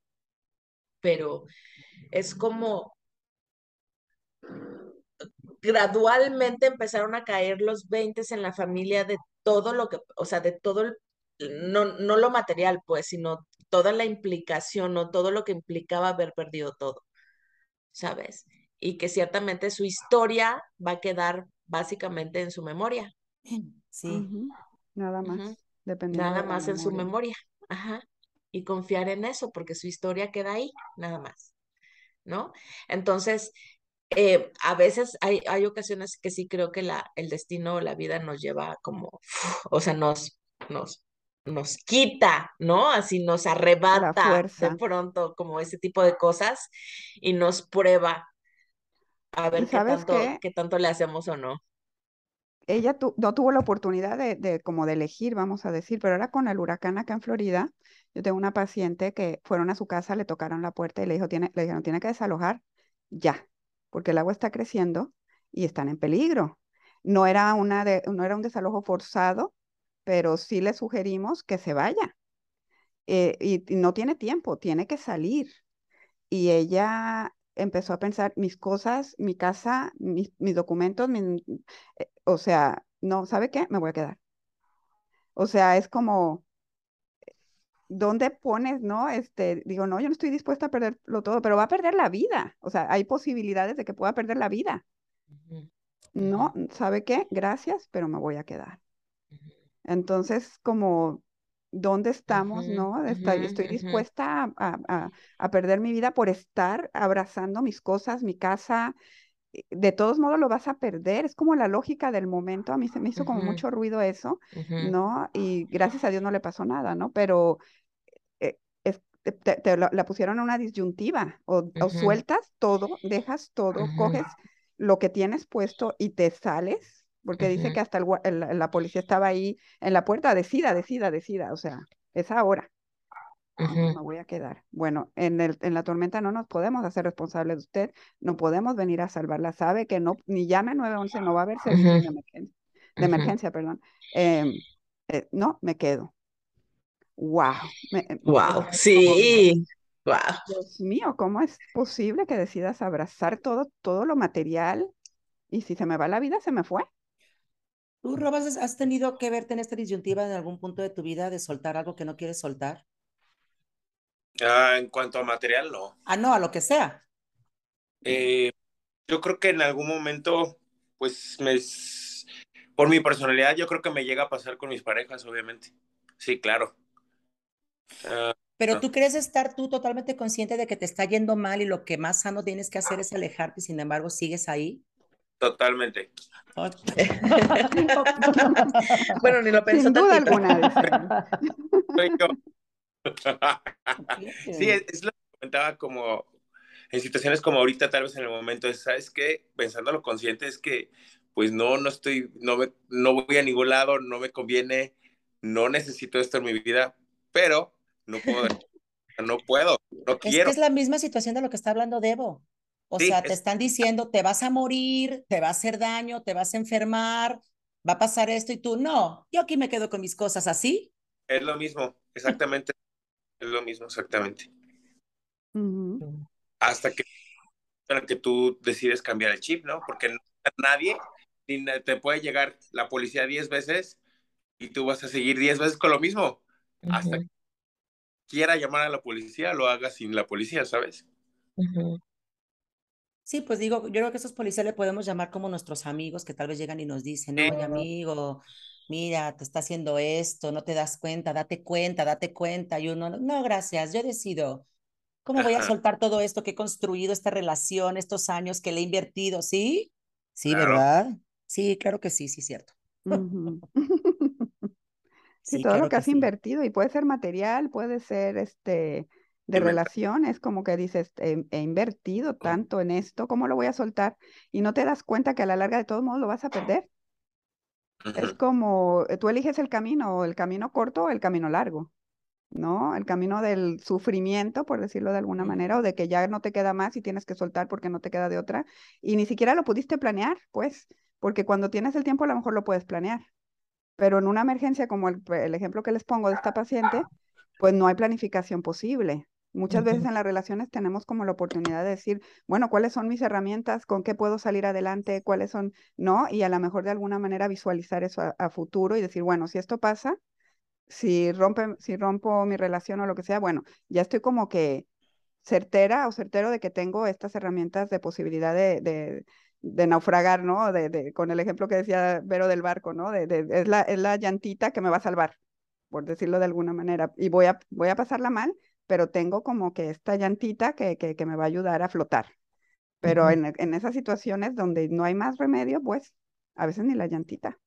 pero es como gradualmente empezaron a caer los 20 en la familia de todo lo que, o sea, de todo el, no, no lo material, pues, sino toda la implicación o todo lo que implicaba haber perdido todo, ¿sabes? Y que ciertamente su historia va a quedar básicamente en su memoria. Sí. Nada más. Dependiendo Nada más en su memoria. Ajá. Y confiar en eso, porque su historia queda ahí, nada más. ¿No? Entonces, eh, a veces hay, hay ocasiones que sí creo que la, el destino o la vida nos lleva como, o sea, nos, nos, nos quita, ¿no? Así nos arrebata de pronto como ese tipo de cosas y nos prueba a ver qué tanto, qué? tanto le hacemos o no. Ella no tuvo la oportunidad de, de, como de elegir, vamos a decir, pero ahora con el huracán acá en Florida, yo tengo una paciente que fueron a su casa, le tocaron la puerta y le, dijo, tiene, le dijeron, tiene que desalojar ya, porque el agua está creciendo y están en peligro. No era, una de, no era un desalojo forzado, pero sí le sugerimos que se vaya. Eh, y, no tiene tiempo, tiene que salir. Y ella empezó a pensar, mis cosas, mi casa, mis, documentos, eh, o sea, no, ¿sabe qué? Me voy a quedar. O sea, es como, ¿dónde pones, no? Este, digo, no, yo no estoy dispuesta a perderlo todo, pero va a perder la vida. O sea, hay posibilidades de que pueda perder la vida. No, ¿sabe qué? Gracias, pero me voy a quedar. Entonces, como, ¿dónde estamos, no? estoy dispuesta a, a, perder mi vida por estar abrazando mis cosas, mi casa. Eh, de todos modos lo vas a perder. Es como la lógica del momento. A mí se me hizo como mucho ruido eso, ¿no? Y gracias a Dios no le pasó nada, ¿no? Pero te, la, pusieron a una disyuntiva, o, sueltas todo, dejas todo, coges lo que tienes puesto y te sales, porque dice que hasta el, la policía estaba ahí en la puerta, decida, decida, decida, o sea, es ahora. Me voy a quedar. Bueno, en, el, en la tormenta no nos podemos hacer responsables de usted, no podemos venir a salvarla. Sabe que no, ni llame 911, no va a haber servicio de emergencia, de emergencia perdón. Em, eh, no, me quedo. Wow. wow, sí. Wow. Dios mío, ¿cómo es posible que decidas abrazar todo, todo lo material y si se me va la vida, se me fue? ¿Tú, Robas, has tenido que verte en esta disyuntiva en algún punto de tu vida de soltar algo que no quieres soltar? Ah, en cuanto a material, no. Ah, no, a lo que sea. Eh, yo creo que en algún momento, pues, me, por mi personalidad, yo creo que me llega a pasar con mis parejas, obviamente. Sí, claro. Ah, Pero tú crees estar tú totalmente consciente de que te está yendo mal y lo que más sano tienes que hacer es alejarte, sin embargo, sigues ahí. Totalmente. bueno, ni lo pensó. Sin duda alguna. Sí, es, lo que comentaba como en situaciones como ahorita, tal vez en el momento, ¿sabes qué? Pensándolo consciente, es que pues no, no estoy, no, me, no voy a ningún lado, no me conviene, no necesito esto en mi vida, pero no puedo, no puedo, no quiero. Es que es la misma situación de lo que está hablando Debo. O sea, te están diciendo, te vas a morir, te va a hacer daño, te vas a enfermar, va a pasar esto y tú, no, yo aquí me quedo con mis cosas así. Es lo mismo, exactamente. Es lo mismo, exactamente. Hasta que, que tú decides cambiar el chip, ¿no? Porque nadie ni te puede llegar la policía diez veces y tú vas a seguir diez veces con lo mismo. Hasta que quiera llamar a la policía, lo haga sin la policía, ¿sabes? Sí, pues digo, yo creo que esos policías le podemos llamar como nuestros amigos que tal vez llegan y nos dicen, oye amigo, mira, te está haciendo esto, no te das cuenta, date cuenta, date cuenta. Y uno, no, gracias, yo decido. ¿Cómo voy a soltar todo esto que he construido, esta relación, estos años que le he invertido? ¿Sí? Sí, ¿verdad? Sí, claro que sí, sí, cierto. sí, todo lo que has invertido y puede ser material, puede ser este de relaciones, como que dices, he, invertido tanto en esto, ¿cómo lo voy a soltar? Y no te das cuenta que a la larga de todos modos lo vas a perder. Es como, eh, tú eliges el camino, el camino corto o el camino largo, ¿no? El camino del sufrimiento, por decirlo de alguna manera, o de que ya no te queda más y tienes que soltar porque no te queda de otra. Y ni siquiera lo pudiste planear, pues, porque cuando tienes el tiempo a lo mejor lo puedes planear. Pero en una emergencia como el, el ejemplo que les pongo de esta paciente, pues no hay planificación posible. Muchas veces en las relaciones tenemos como la oportunidad de decir, bueno, ¿cuáles son mis herramientas? ¿Con qué puedo salir adelante? ¿Cuáles son? ¿No? Y a lo mejor de alguna manera visualizar eso a, futuro y decir, bueno, si esto pasa, si, rompe, si rompo mi relación o lo que sea, bueno, ya estoy como que certera o certero de que tengo estas herramientas de posibilidad de, de, naufragar, ¿no? De, de, con el ejemplo que decía Vero del barco, ¿no? De, es, la, es la llantita que me va a salvar, por decirlo de alguna manera. Y voy a, voy a pasarla mal, pero tengo como que esta llantita que, que, me va a ayudar a flotar. Pero en, en, esas situaciones donde no hay más remedio, pues a veces ni la llantita.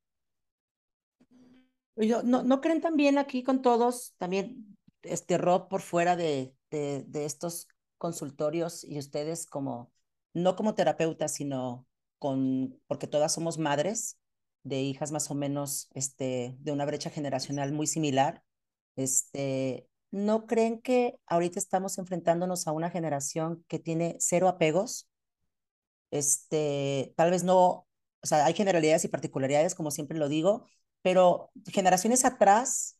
¿No, ¿No creen también aquí con todos, también este Rob por fuera de, de, de estos consultorios y ustedes como, no como terapeutas, sino con, porque todas somos madres de hijas más o menos este, de una brecha generacional muy similar, este, ¿no creen que ahorita estamos enfrentándonos a una generación que tiene cero apegos? Este, tal vez no, o sea, hay generalidades y particularidades, como siempre lo digo, pero generaciones atrás,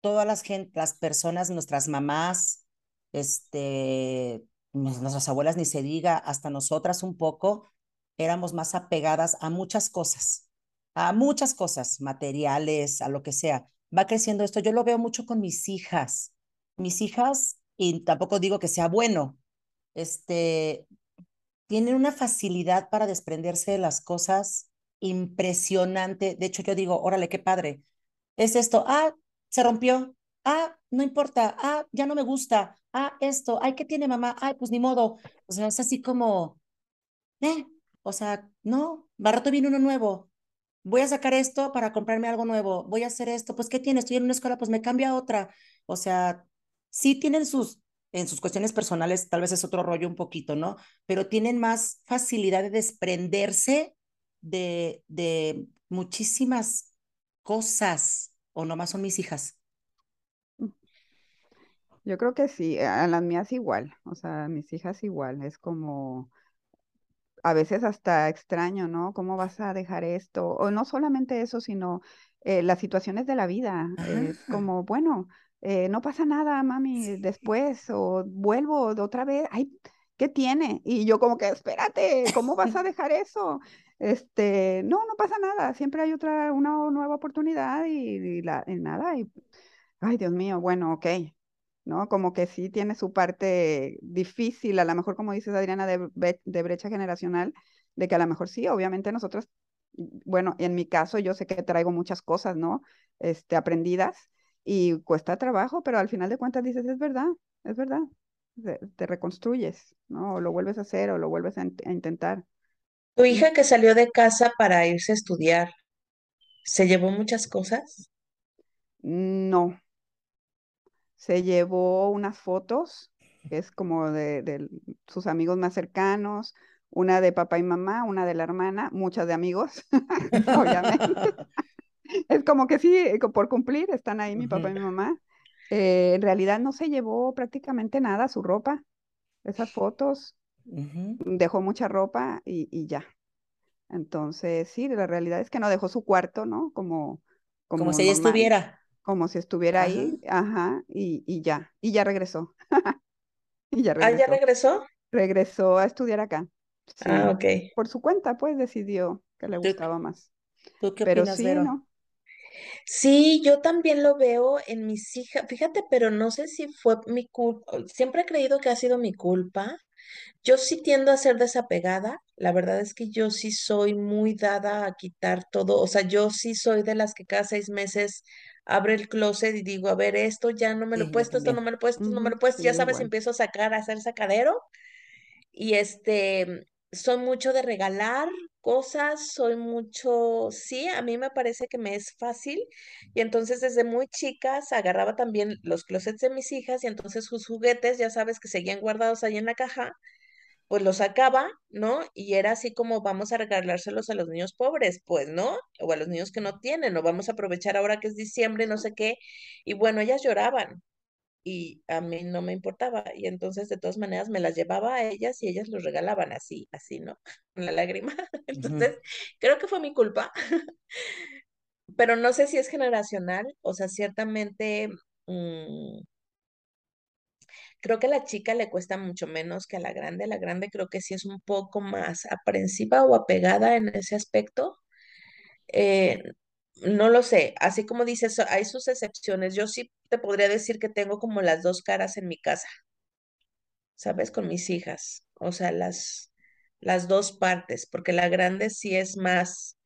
todas las, las personas, nuestras mamás, este, nuestras abuelas ni se diga, hasta nosotras un poco, éramos más apegadas a muchas cosas, a muchas cosas, materiales, a lo que sea va creciendo esto. Yo lo veo mucho con mis hijas. Mis hijas, y tampoco digo que sea bueno, este, tienen una facilidad para desprenderse de las cosas impresionante. De hecho, yo digo, órale, qué padre. Es esto, ah, se rompió, ah, no importa, ah, ya no me gusta, ah, esto, ay, ¿qué tiene mamá? Ay, pues ni modo. O sea, es así como, eh, o sea, no, barato viene uno nuevo, voy a sacar esto para comprarme algo nuevo, voy a hacer esto, pues ¿qué tiene? Estoy en una escuela, pues me cambio a otra. O sea, sí tienen sus, en sus cuestiones personales, tal vez es otro rollo un poquito, ¿no? Pero tienen más facilidad de desprenderse de, de muchísimas cosas, o nomás son mis hijas. Yo creo que sí, a las mías igual, o sea, a mis hijas igual, es como, a veces hasta extraño, ¿no? ¿Cómo vas a dejar esto? O no solamente eso, sino eh, las situaciones de la vida. Es como, bueno, eh, no pasa nada, mami, después, o vuelvo de otra vez. Ay, ¿qué tiene? Y yo como que, espérate, ¿cómo vas a dejar eso? Este, no, no pasa nada, siempre hay otra, una nueva oportunidad y, la, nada, y, ay, Dios mío, bueno, ok, ¿no? Como que sí tiene su parte difícil, a lo mejor como dices Adriana, de, de brecha generacional, de que a lo mejor sí, obviamente nosotros, bueno, en mi caso yo sé que traigo muchas cosas, ¿no? Este, aprendidas y cuesta trabajo, pero al final de cuentas dices, es verdad, es verdad, te, reconstruyes, ¿no? O lo vuelves a hacer o lo vuelves a, intentar. Tu hija que salió de casa para irse a estudiar, ¿se llevó muchas cosas? No. Se llevó unas fotos, que es como de, de sus amigos más cercanos, una de papá y mamá, una de la hermana, muchas de amigos, obviamente. es como que sí, por cumplir, están ahí mi papá y mi mamá. Eh, en realidad no se llevó prácticamente nada, su ropa, esas fotos, dejó mucha ropa y, ya. Entonces, sí, la realidad es que no dejó su cuarto, ¿no? Como, como, si ella estuviera. Como si estuviera ahí, ajá, y, ya, y ya regresó. y ya regresó. ¿Ah, ya regresó? Regresó a estudiar acá. ah, ok. Por su cuenta, pues decidió que le gustaba más. ¿Tú qué Pero sí, ¿no? Sí, yo también lo veo en mis hijas. Fíjate, pero no sé si fue mi culpa. Siempre he creído que ha sido mi culpa. Yo sí tiendo a ser desapegada. La verdad es que yo sí soy muy dada a quitar todo. O sea, yo sí soy de las que cada seis meses abre el closet y digo, a ver, esto ya no me lo he puesto, esto no me lo he puesto, esto no me lo he puesto. Ya sabes, empiezo a sacar, a hacer sacadero. Y este, soy mucho de regalar cosas, soy mucho, sí, a mí me parece que me es fácil y entonces desde muy chicas agarraba también los closets de mis hijas y entonces sus juguetes, ya sabes que seguían guardados ahí en la caja, pues los sacaba, ¿no? Y era así como vamos a regalárselos a los niños pobres, pues, ¿no? O a los niños que no tienen, o vamos a aprovechar ahora que es diciembre, no sé qué. Y bueno, ellas lloraban, y a mí no me importaba. Y entonces, de todas maneras, me las llevaba a ellas y ellas los regalaban así, así, ¿no? Con la lágrima. Entonces, creo que fue mi culpa. Pero no sé si es generacional, o sea, ciertamente mm, creo que a la chica le cuesta mucho menos que a la grande. La grande creo que sí es un poco más aprensiva o apegada en ese aspecto. Eh, no lo sé, así como dices, hay sus excepciones. Yo sí te podría decir que tengo como las dos caras en mi casa, ¿sabes? Con mis hijas, o sea, las, las dos partes, porque la grande sí es más,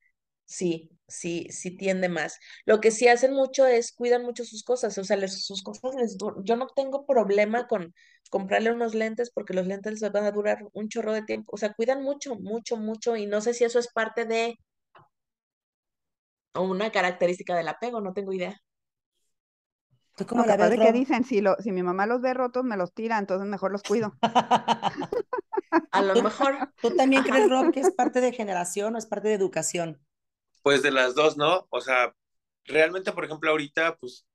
sí, sí, sí tiende más. Lo que sí hacen mucho es cuidan mucho sus cosas, o sea, sus cosas les yo no tengo problema con comprarle unos lentes porque los lentes les van a durar un chorro de tiempo, o sea, cuidan mucho, mucho, mucho y no sé si eso es parte de o una característica del apego, no tengo idea. ¿Tú cómo la ves, que dicen, si, lo, si mi mamá los ve rotos, me los tira, entonces mejor los cuido. A lo mejor. ¿Tú también crees, Rob, que es parte de generación o es parte de educación? Pues de las dos, ¿no? O sea, realmente, por ejemplo, ahorita, pues,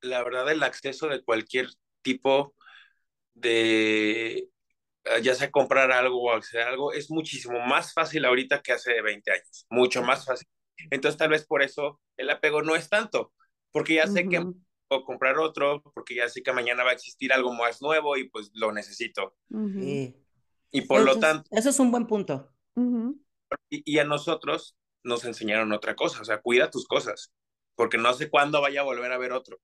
la verdad, el acceso de cualquier tipo de, ya sea comprar algo o acceder a algo, es muchísimo más fácil ahorita que hace 20 años, mucho más fácil. Entonces tal vez por eso el apego no es tanto, porque ya sé que puedo comprar otro, porque ya sé que mañana va a existir algo más nuevo y pues lo necesito. Y por lo tanto... Eso es un buen punto. y, y, a nosotros nos enseñaron otra cosa, o sea, cuida tus cosas, porque no sé cuándo vaya a volver a ver otro,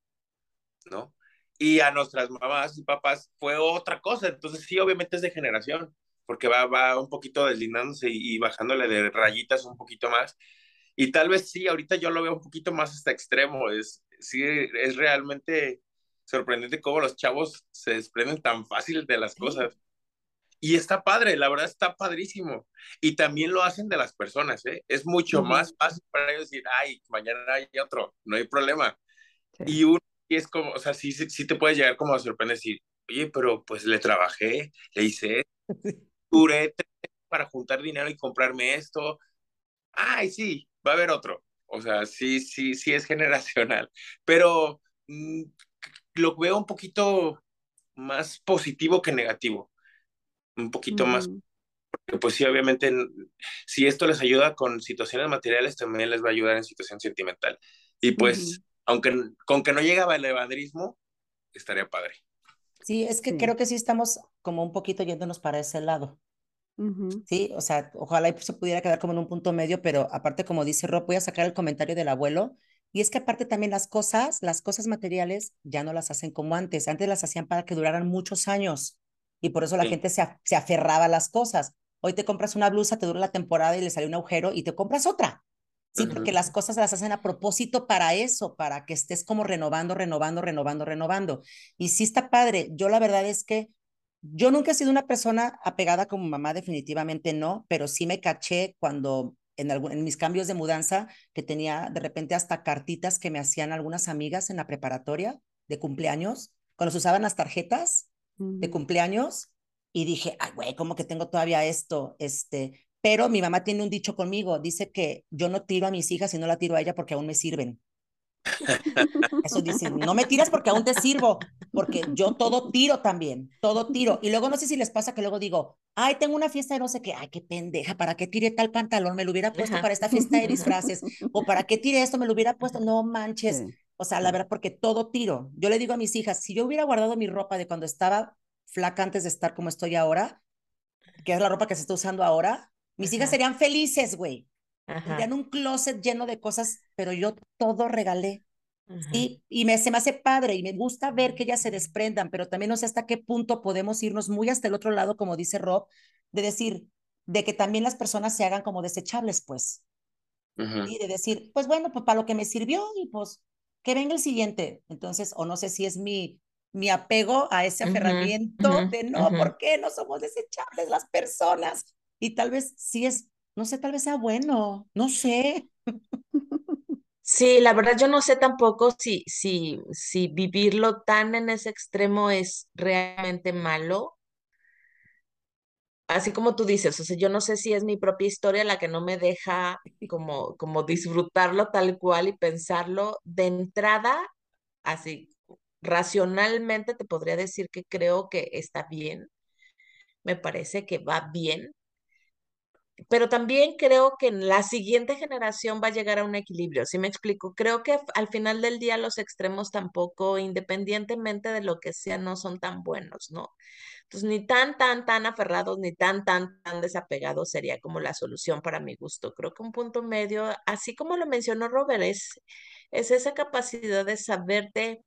¿no? Y a nuestras mamás y papás fue otra cosa, entonces sí, obviamente es de generación, porque va, va un poquito deslindándose y, y bajándole de rayitas un poquito más, y tal vez sí, ahorita yo lo veo un poquito más hasta extremo. Es, sí, es realmente sorprendente cómo los chavos se desprenden tan fácil de las cosas. Y está padre, la verdad está padrísimo. Y también lo hacen de las personas, ¿eh? Es mucho más fácil para ellos decir, ay, mañana hay otro, no hay problema. Y uno y es como, o sea, sí, sí, te puedes llegar como a sorprender decir, oye, pero pues le trabajé, le hice, duré para juntar dinero y comprarme esto. Ay, sí, va a haber otro. O sea, sí, sí, sí es generacional. Pero mm, lo veo un poquito más positivo que negativo. Un poquito más. Porque pues sí, obviamente, si esto les ayuda con situaciones materiales, también les va a ayudar en situación sentimental. Y pues, aunque con que no llegaba el evadrismo, estaría padre. Sí, es que creo que sí estamos como un poquito yéndonos para ese lado. Sí, o sea, ojalá se pudiera quedar como en un punto medio, pero aparte, como dice Rob, voy a sacar el comentario del abuelo. Y es que aparte también las cosas, las cosas materiales ya no las hacen como antes. Antes las hacían para que duraran muchos años y por eso la gente se, se aferraba a las cosas. Hoy te compras una blusa, te dura la temporada y le sale un agujero y te compras otra. Sí, porque las cosas las hacen a propósito para eso, para que estés como renovando, renovando, renovando, renovando. Y sí está padre. Yo la verdad es que yo nunca he sido una persona apegada como mamá, definitivamente no, pero sí me caché cuando en, en mis cambios de mudanza, que tenía de repente hasta cartitas que me hacían algunas amigas en la preparatoria de cumpleaños, cuando se usaban las tarjetas de cumpleaños, y dije, ay, güey, ¿cómo que tengo todavía esto? Este, pero mi mamá tiene un dicho conmigo, dice que yo no tiro a mis hijas y no la tiro a ella porque aún me sirven. Eso dice, no me tiras porque aún te sirvo, porque yo todo tiro también, todo tiro. Y luego no sé si les pasa que luego digo, ay, tengo una fiesta de no sé qué, ay, qué pendeja, ¿para qué tiré tal pantalón? Me lo hubiera puesto para esta fiesta de disfraces, o para qué tiré esto, me lo hubiera puesto, no manches. O sea, la verdad, porque todo tiro. Yo le digo a mis hijas, si yo hubiera guardado mi ropa de cuando estaba flaca antes de estar como estoy ahora, que es la ropa que se está usando ahora, mis hijas serían felices, güey. Tendrían un closet lleno de cosas, pero yo todo regalé. Y, y me, se me hace padre y me gusta ver que ellas se desprendan, pero también no sé hasta qué punto podemos irnos muy hasta el otro lado, como dice Rob, de decir, de que también las personas se hagan como desechables, pues. Y de decir, pues bueno, pues para lo que me sirvió y pues que venga el siguiente. Entonces, o no sé si es mi, mi apego a ese aferramiento de no, ¿por qué no somos desechables las personas? Y tal vez sí es, no sé, tal vez sea bueno, no sé. Sí, la verdad yo no sé tampoco si, si, si vivirlo tan en ese extremo es realmente malo. Así como tú dices, o sea, yo no sé si es mi propia historia la que no me deja como, como disfrutarlo tal cual y pensarlo de entrada, así racionalmente te podría decir que creo que está bien, me parece que va bien, pero también creo que la siguiente generación va a llegar a un equilibrio, ¿sí me explico? Creo que al final del día los extremos tampoco, independientemente de lo que sea, no son tan buenos, ¿no? Entonces, ni tan, tan, tan aferrados, ni tan, tan, tan desapegados sería como la solución para mi gusto. Creo que un punto medio, así como lo mencionó Robert, es, es esa capacidad de saberte,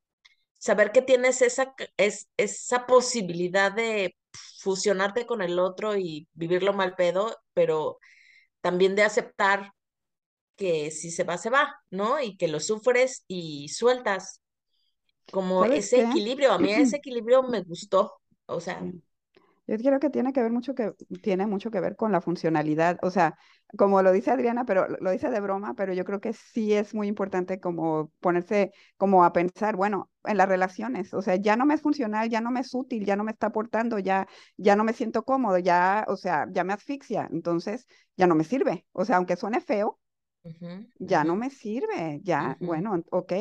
saber que tienes esa, es, esa posibilidad de fusionarte con el otro y vivirlo mal pedo, pero también de aceptar que si se va, se va, ¿no? Y que lo sufres y sueltas. Como ese equilibrio, a mí ese equilibrio me gustó, o sea. Yo creo que tiene que ver mucho que tiene mucho que ver con la funcionalidad, o sea, como lo dice Adriana, pero lo dice de broma, pero yo creo que sí es muy importante como ponerse como a pensar, bueno, en las relaciones, o sea, ya no me es funcional, ya no me es útil, ya no me está aportando, ya ya no me siento cómodo, ya, o sea, ya me asfixia, entonces ya no me sirve, o sea, aunque suene feo, ya no me sirve, ya, bueno, ok,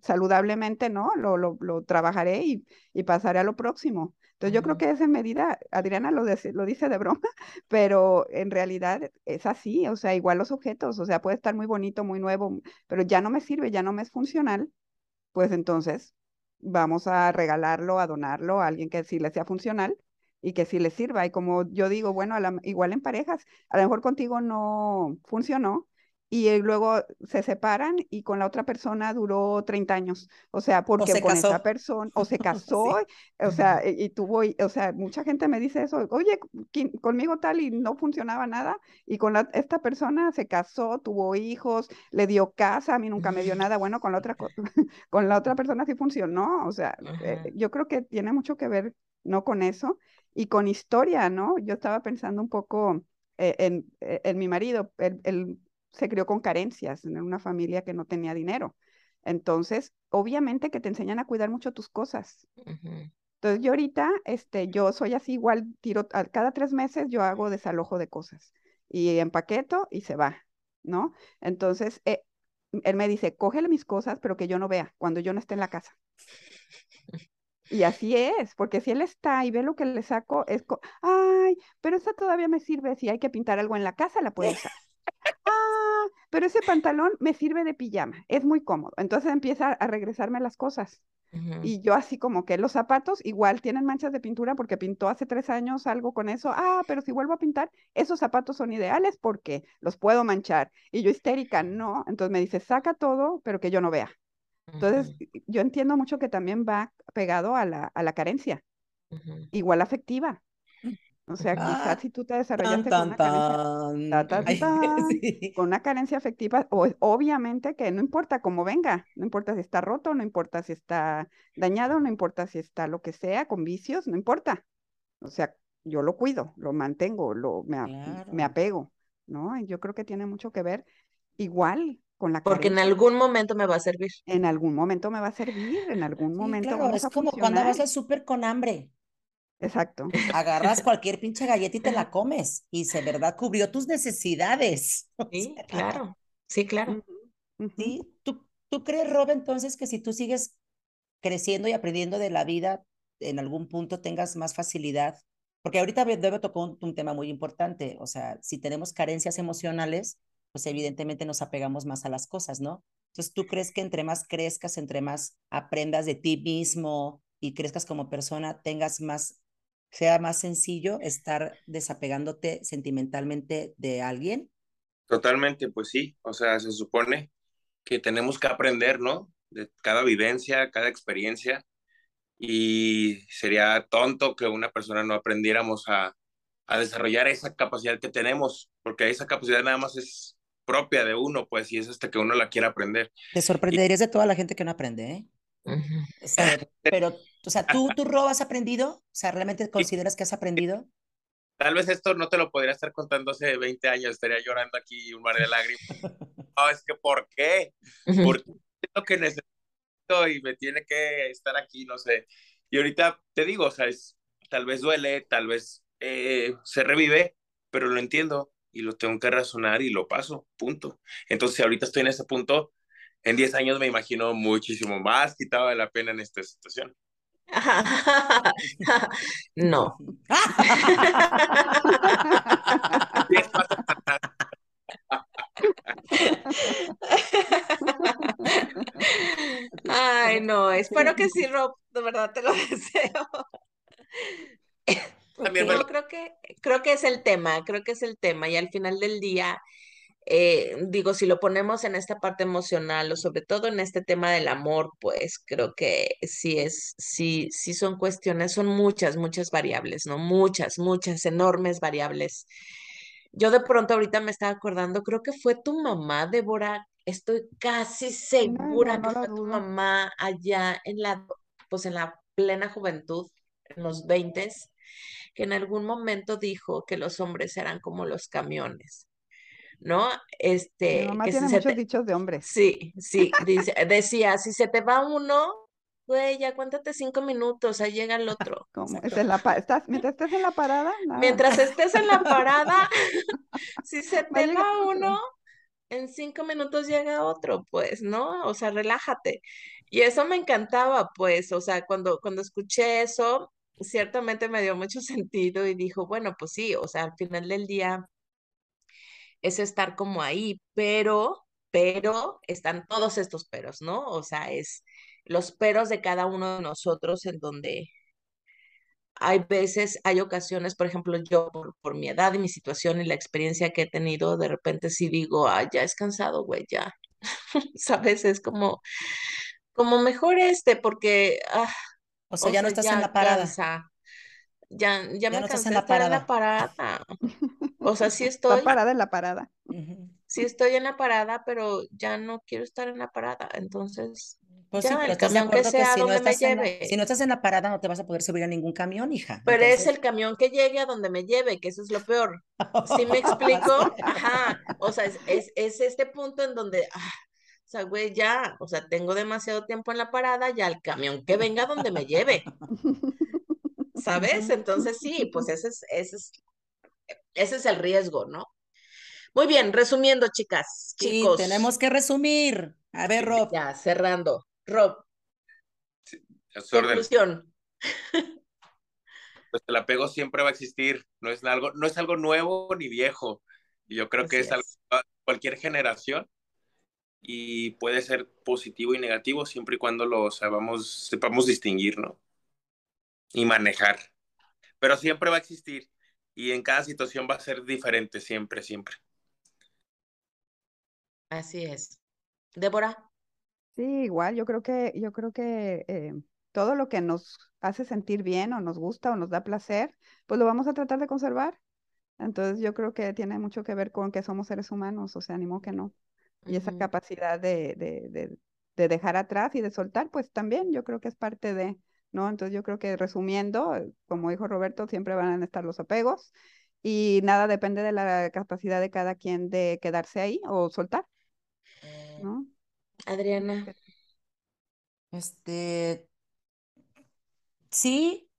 saludablemente, ¿no? Lo, lo, lo trabajaré y, y pasaré a lo próximo entonces yo creo que esa medida, Adriana lo, lo dice de broma, pero en realidad es así, o sea, igual los objetos, o sea, puede estar muy bonito, muy nuevo, pero ya no me sirve, ya no me es funcional, pues entonces vamos a regalarlo, a donarlo a alguien que sí le sea funcional y que sí le sirva. Y como yo digo, bueno, igual en parejas, a lo mejor contigo no funcionó, y luego se separan y con la otra persona duró 30 años. O sea, porque con esa persona, o se casó, o sea, y, tuvo, o sea, mucha gente me dice eso, oye, conmigo tal y no funcionaba nada, y con esta persona se casó, tuvo hijos, le dio casa, a mí nunca me dio nada, bueno, con la otra, con la otra persona sí funcionó, o sea, eh, yo creo que tiene mucho que ver, no con eso, y con historia, ¿no? Yo estaba pensando un poco... Eh, en, eh, en, mi marido, el se crió con carencias, en una familia que no tenía dinero. Entonces, obviamente que te enseñan a cuidar mucho tus cosas. Entonces, yo ahorita, este, yo soy así igual, tiro, cada tres meses yo hago desalojo de cosas y empaqueto y se va, ¿no? Entonces, eh, él me dice, cógele mis cosas, pero que yo no vea cuando yo no esté en la casa. Y así es, porque si él está y ve lo que le saco, es, ay, pero esa todavía me sirve, si hay que pintar algo en la casa, la puedo usar pero ese pantalón me sirve de pijama, es muy cómodo. Entonces empieza a regresarme las cosas. Y yo así como que los zapatos igual tienen manchas de pintura porque pintó hace tres años algo con eso. Ah, pero si vuelvo a pintar, esos zapatos son ideales porque los puedo manchar. Y yo histérica, no. Entonces me dice, saca todo, pero que yo no vea. Entonces, yo entiendo mucho que también va pegado a la, a la carencia, igual afectiva. O sea, quizás ah, si tú te desarrollaste con, una carencia, con una carencia afectiva, o, obviamente que no importa cómo venga, no importa si está roto, no importa si está dañado, no importa si está lo que sea, con vicios, no importa. O sea, yo lo cuido, lo mantengo, lo, me, me apego, ¿no? Yo creo que tiene mucho que ver igual con la Porque en algún momento me va a servir. En algún momento me va a servir, en algún momento. Claro, es como cuando vas al súper con hambre. Exacto. Agarras cualquier pinche galleta y te la comes y se verdad cubrió tus necesidades. Sí, claro. Sí, claro. ¿Sí? ¿Tú, ¿Tú crees, Rob, entonces que si tú sigues creciendo y aprendiendo de la vida, en algún punto tengas más facilidad? Porque ahorita debe tocar un, un tema muy importante. O sea, si tenemos carencias emocionales, pues evidentemente nos apegamos más a las cosas, ¿no? Entonces, ¿tú crees que entre más crezcas, entre más aprendas de ti mismo y crezcas como persona, tengas más sea más sencillo estar desapegándote sentimentalmente de alguien? Totalmente, pues sí, o sea, se supone que tenemos que aprender, ¿no? De cada vivencia, cada experiencia, y sería tonto que una persona no aprendiéramos a, a desarrollar esa capacidad que tenemos, porque esa capacidad nada más es propia de uno, pues, y es hasta que uno la quiera aprender. Te sorprenderías de toda la gente que no aprende, ¿eh? pero, o sea, ¿tú, ¿tú, Rob, has aprendido? O sea, ¿realmente consideras que has aprendido? Tal vez esto no te lo podría estar contando hace 20 años, estaría llorando aquí un mar de lágrimas. No, es que ¿por qué? Porque es lo que necesito y me tiene que estar aquí, no sé. Y ahorita te digo, o sea, es, tal vez duele, tal vez eh, se revive, pero lo entiendo y lo tengo que razonar y lo paso, punto. Entonces, ahorita estoy en ese punto en 10 años me imagino muchísimo más quitado de la pena en esta situación. no. Ay, no, espero que sí, Rob, de verdad te lo deseo. También creo que creo que es el tema, creo que es el tema y al final del día eh, digo, si lo ponemos en esta parte emocional o sobre todo en este tema del amor, pues creo que sí es, sí, sí son cuestiones, son muchas, muchas variables, ¿no? Muchas, muchas, enormes variables. Yo de pronto ahorita me estaba acordando, creo que fue tu mamá, Débora, estoy casi segura que fue tu mamá allá en la, pues en la plena juventud, en los veintes, que en algún momento dijo que los hombres eran como los camiones ¿no? Este, Mi mamá tiene muchos dichos de hombres. Sí, sí, dice, decía, si se te va uno, güey, ya cuéntate cinco minutos, ahí llega el otro. ¿Cómo? en la ¿Estás, mientras estés en la parada. Mientras estés en la parada, si se te va uno, en cinco minutos llega otro, pues, ¿no? O sea, relájate. Y eso me encantaba, pues, o sea, cuando, cuando escuché eso, ciertamente me dio mucho sentido y dijo, bueno, pues sí, o sea, al final del día es estar como ahí, pero, pero están todos estos peros, ¿no? O sea, es los peros de cada uno de nosotros en donde hay veces, hay ocasiones, por ejemplo, yo por, por mi edad y mi situación y la experiencia que he tenido, de repente sí digo, ah, ya es cansado, güey, ya. ¿Sabes? Es como, como mejor este, porque... Ah, o sea, ya no estás en la parada. Ya, ya, me cansé de estar en la parada. O sea, sí estoy. Está parada en la parada. Sí estoy en la parada, pero ya no quiero estar en la parada. Entonces, pues sí, pero el camión que sea donde me lleve. si no estás en la parada, no te vas a poder subir a ningún camión, hija. Pero es el camión que llegue a donde me lleve, que eso es lo peor. ¿Sí me explico? Ajá. O sea, es, es, es este punto en donde. Ah, o sea, güey, ya, o sea, tengo demasiado tiempo en la parada, ya el camión que venga donde me lleve. ¿Sabes? Entonces sí, pues ese es, ese es ese es el riesgo, ¿no? Muy bien, resumiendo, chicas, chicos. tenemos que resumir. A ver, Rob. Ya, cerrando. Rob. conclusión. Pues el apego siempre va a existir, no es algo, no es algo nuevo ni viejo. Yo creo que es, algo cualquier generación y puede ser positivo y negativo siempre y cuando lo sabamos, sepamos distinguir, ¿no? Y manejar. Pero siempre va a existir y en cada situación va a ser diferente, siempre, siempre. Así es. Débora. Sí, igual, yo creo que, yo creo que eh, todo lo que nos hace sentir bien o nos gusta o nos da placer, pues lo vamos a tratar de conservar. Entonces yo creo que tiene mucho que ver con que somos seres humanos, o sea, animo que no. Y esa capacidad de, de, de, dejar atrás y de soltar, pues también yo creo que es parte de, ¿no? Entonces yo creo que resumiendo, como dijo Roberto, siempre van a estar los apegos y nada depende de la capacidad de cada quien de quedarse ahí o soltar, ¿no? Adriana. Este, sí,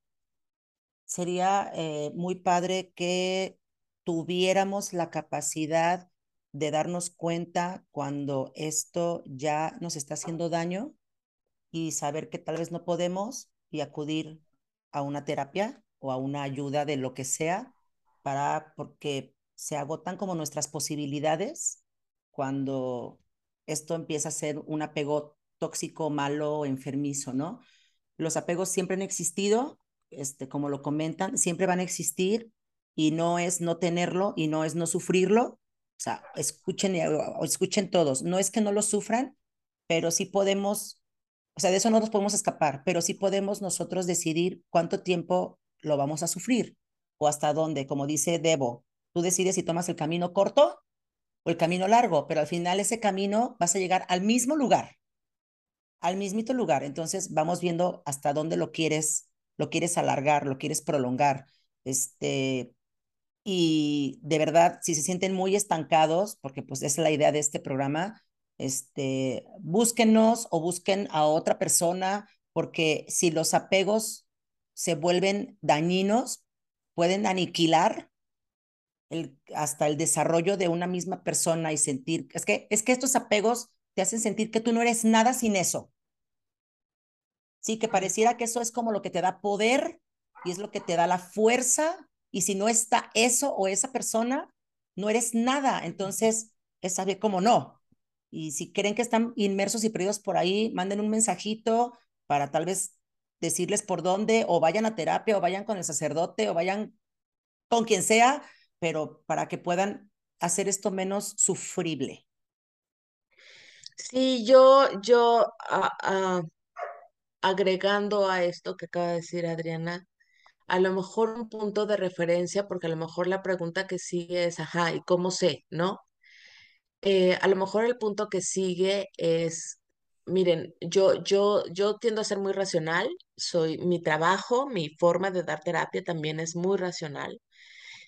sería eh, muy padre que tuviéramos la capacidad de darnos cuenta cuando esto ya nos está haciendo daño y saber que tal vez no podemos y acudir a una terapia o a una ayuda de lo que sea para porque se agotan como nuestras posibilidades cuando esto empieza a ser un apego tóxico, malo, enfermizo, ¿no? Los apegos siempre han existido, este, como lo comentan, siempre van a existir y no es no tenerlo y no es no sufrirlo. O sea, escuchen, escuchen todos, no es que no lo sufran, pero sí podemos, o sea, de eso no nos podemos escapar, pero sí podemos nosotros decidir cuánto tiempo lo vamos a sufrir o hasta dónde, como dice Debo, tú decides si tomas el camino corto o el camino largo, pero al final ese camino vas a llegar al mismo lugar, al mismito lugar. Entonces vamos viendo hasta dónde lo quieres, lo quieres alargar, lo quieres prolongar. Este, y de verdad, si se sienten muy estancados, porque pues es la idea de este programa, este, búsquenos o busquen a otra persona, porque si los apegos se vuelven dañinos, pueden aniquilar el, hasta el desarrollo de una misma persona y sentir, es que, es que estos apegos te hacen sentir que tú no eres nada sin eso. Sí, que pareciera que eso es como lo que te da poder y es lo que te da la fuerza y si no está eso o esa persona, no eres nada. Entonces, es saber cómo no. Y si creen que están inmersos y perdidos por ahí, manden un mensajito para tal vez decirles por dónde, o vayan a terapia, o vayan con el sacerdote, o vayan con quien sea, pero para que puedan hacer esto menos sufrible. Sí, yo, yo agregando a esto que acaba de decir Adriana, a lo mejor un punto de referencia, porque a lo mejor la pregunta que sigue es, ajá, ¿y cómo sé? ¿No? Eh, a lo mejor el punto que sigue es, miren, yo, yo, yo tiendo a ser muy racional, soy mi trabajo, mi forma de dar terapia también es muy racional.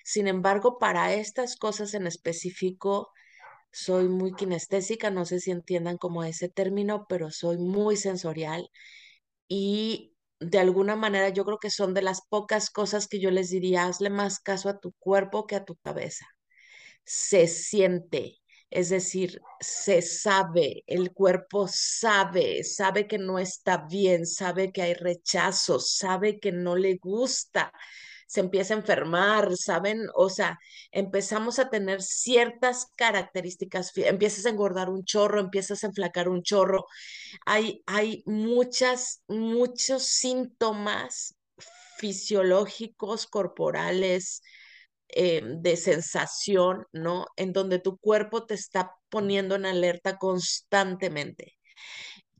Sin embargo, para estas cosas en específico, soy muy kinestésica, no sé si entiendan como ese término, pero soy muy sensorial y de alguna manera yo creo que son de las pocas cosas que yo les diría, hazle más caso a tu cuerpo que a tu cabeza. Se siente, es decir, se sabe, el cuerpo sabe, sabe que no está bien, sabe que hay rechazo, sabe que no le gusta, se empieza a enfermar, ¿saben? O sea, empezamos a tener ciertas características, empiezas a engordar un chorro, empiezas a enflacar un chorro. Hay, hay muchas, muchos síntomas fisiológicos, corporales, eh, de sensación, ¿no? En donde tu cuerpo te está poniendo en alerta constantemente.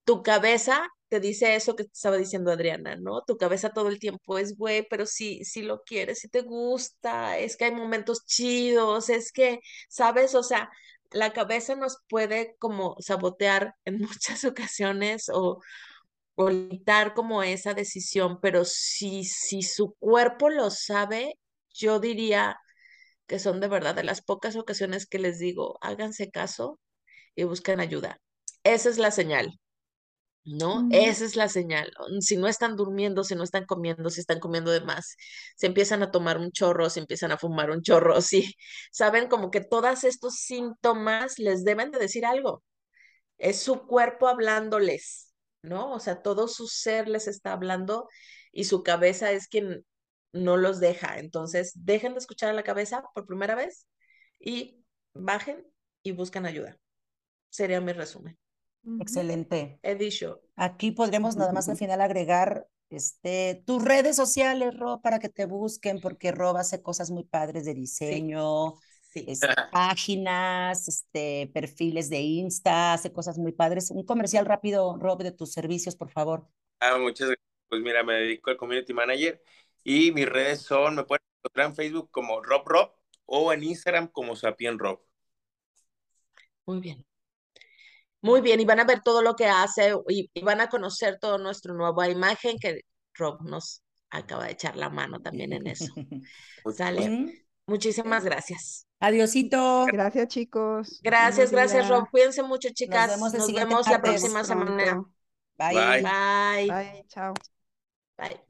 Tu cabeza te dice eso que estaba diciendo Adriana, ¿no? Tu cabeza todo el tiempo es, güey, pero sí, sí lo quieres, si te gusta, es que hay momentos chidos, es que, ¿sabes? O sea, la cabeza nos puede como sabotear en muchas ocasiones o, o como esa decisión, pero si, si su cuerpo lo sabe, yo diría que son de verdad de las pocas ocasiones que les digo, háganse caso y busquen ayuda. Esa es la señal. ¿no? Esa es la señal. Si no están durmiendo, si no están comiendo, si están comiendo de más, si empiezan a tomar un chorro, si empiezan a fumar un chorro, si saben como que todos estos síntomas les deben de decir algo. Es su cuerpo hablándoles, ¿no? O sea, todo su ser les está hablando y su cabeza es quien no los deja. Entonces, dejen de escuchar a la cabeza por primera vez y bajen y buscan ayuda. sería mi resumen. Excelente. He dicho. Aquí podremos nada más al final agregar este, tus redes sociales, Ro, para que te busquen, porque Rob hace cosas muy padres de diseño, sí. Este, páginas, este, perfiles de Insta, hace cosas muy padres. Un comercial rápido, Rob, de tus servicios, por favor. Ah, muchas gracias. Pues mira, me dedico al community manager y mis redes son, me pueden encontrar en Facebook como Rob Rob o en Instagram como Sapien Rob. Muy bien. Muy bien, y van a ver todo lo que hace y, van a conocer todo nuestro nueva imagen que Rob nos acaba de echar la mano también en eso. ¿Sale? Muchísimas gracias. Adiosito. Gracias, chicos. Gracias, gracias, Rob. Cuídense mucho, chicas. Nos vemos, la próxima semana. Bye. Bye. Bye. Chao. Bye.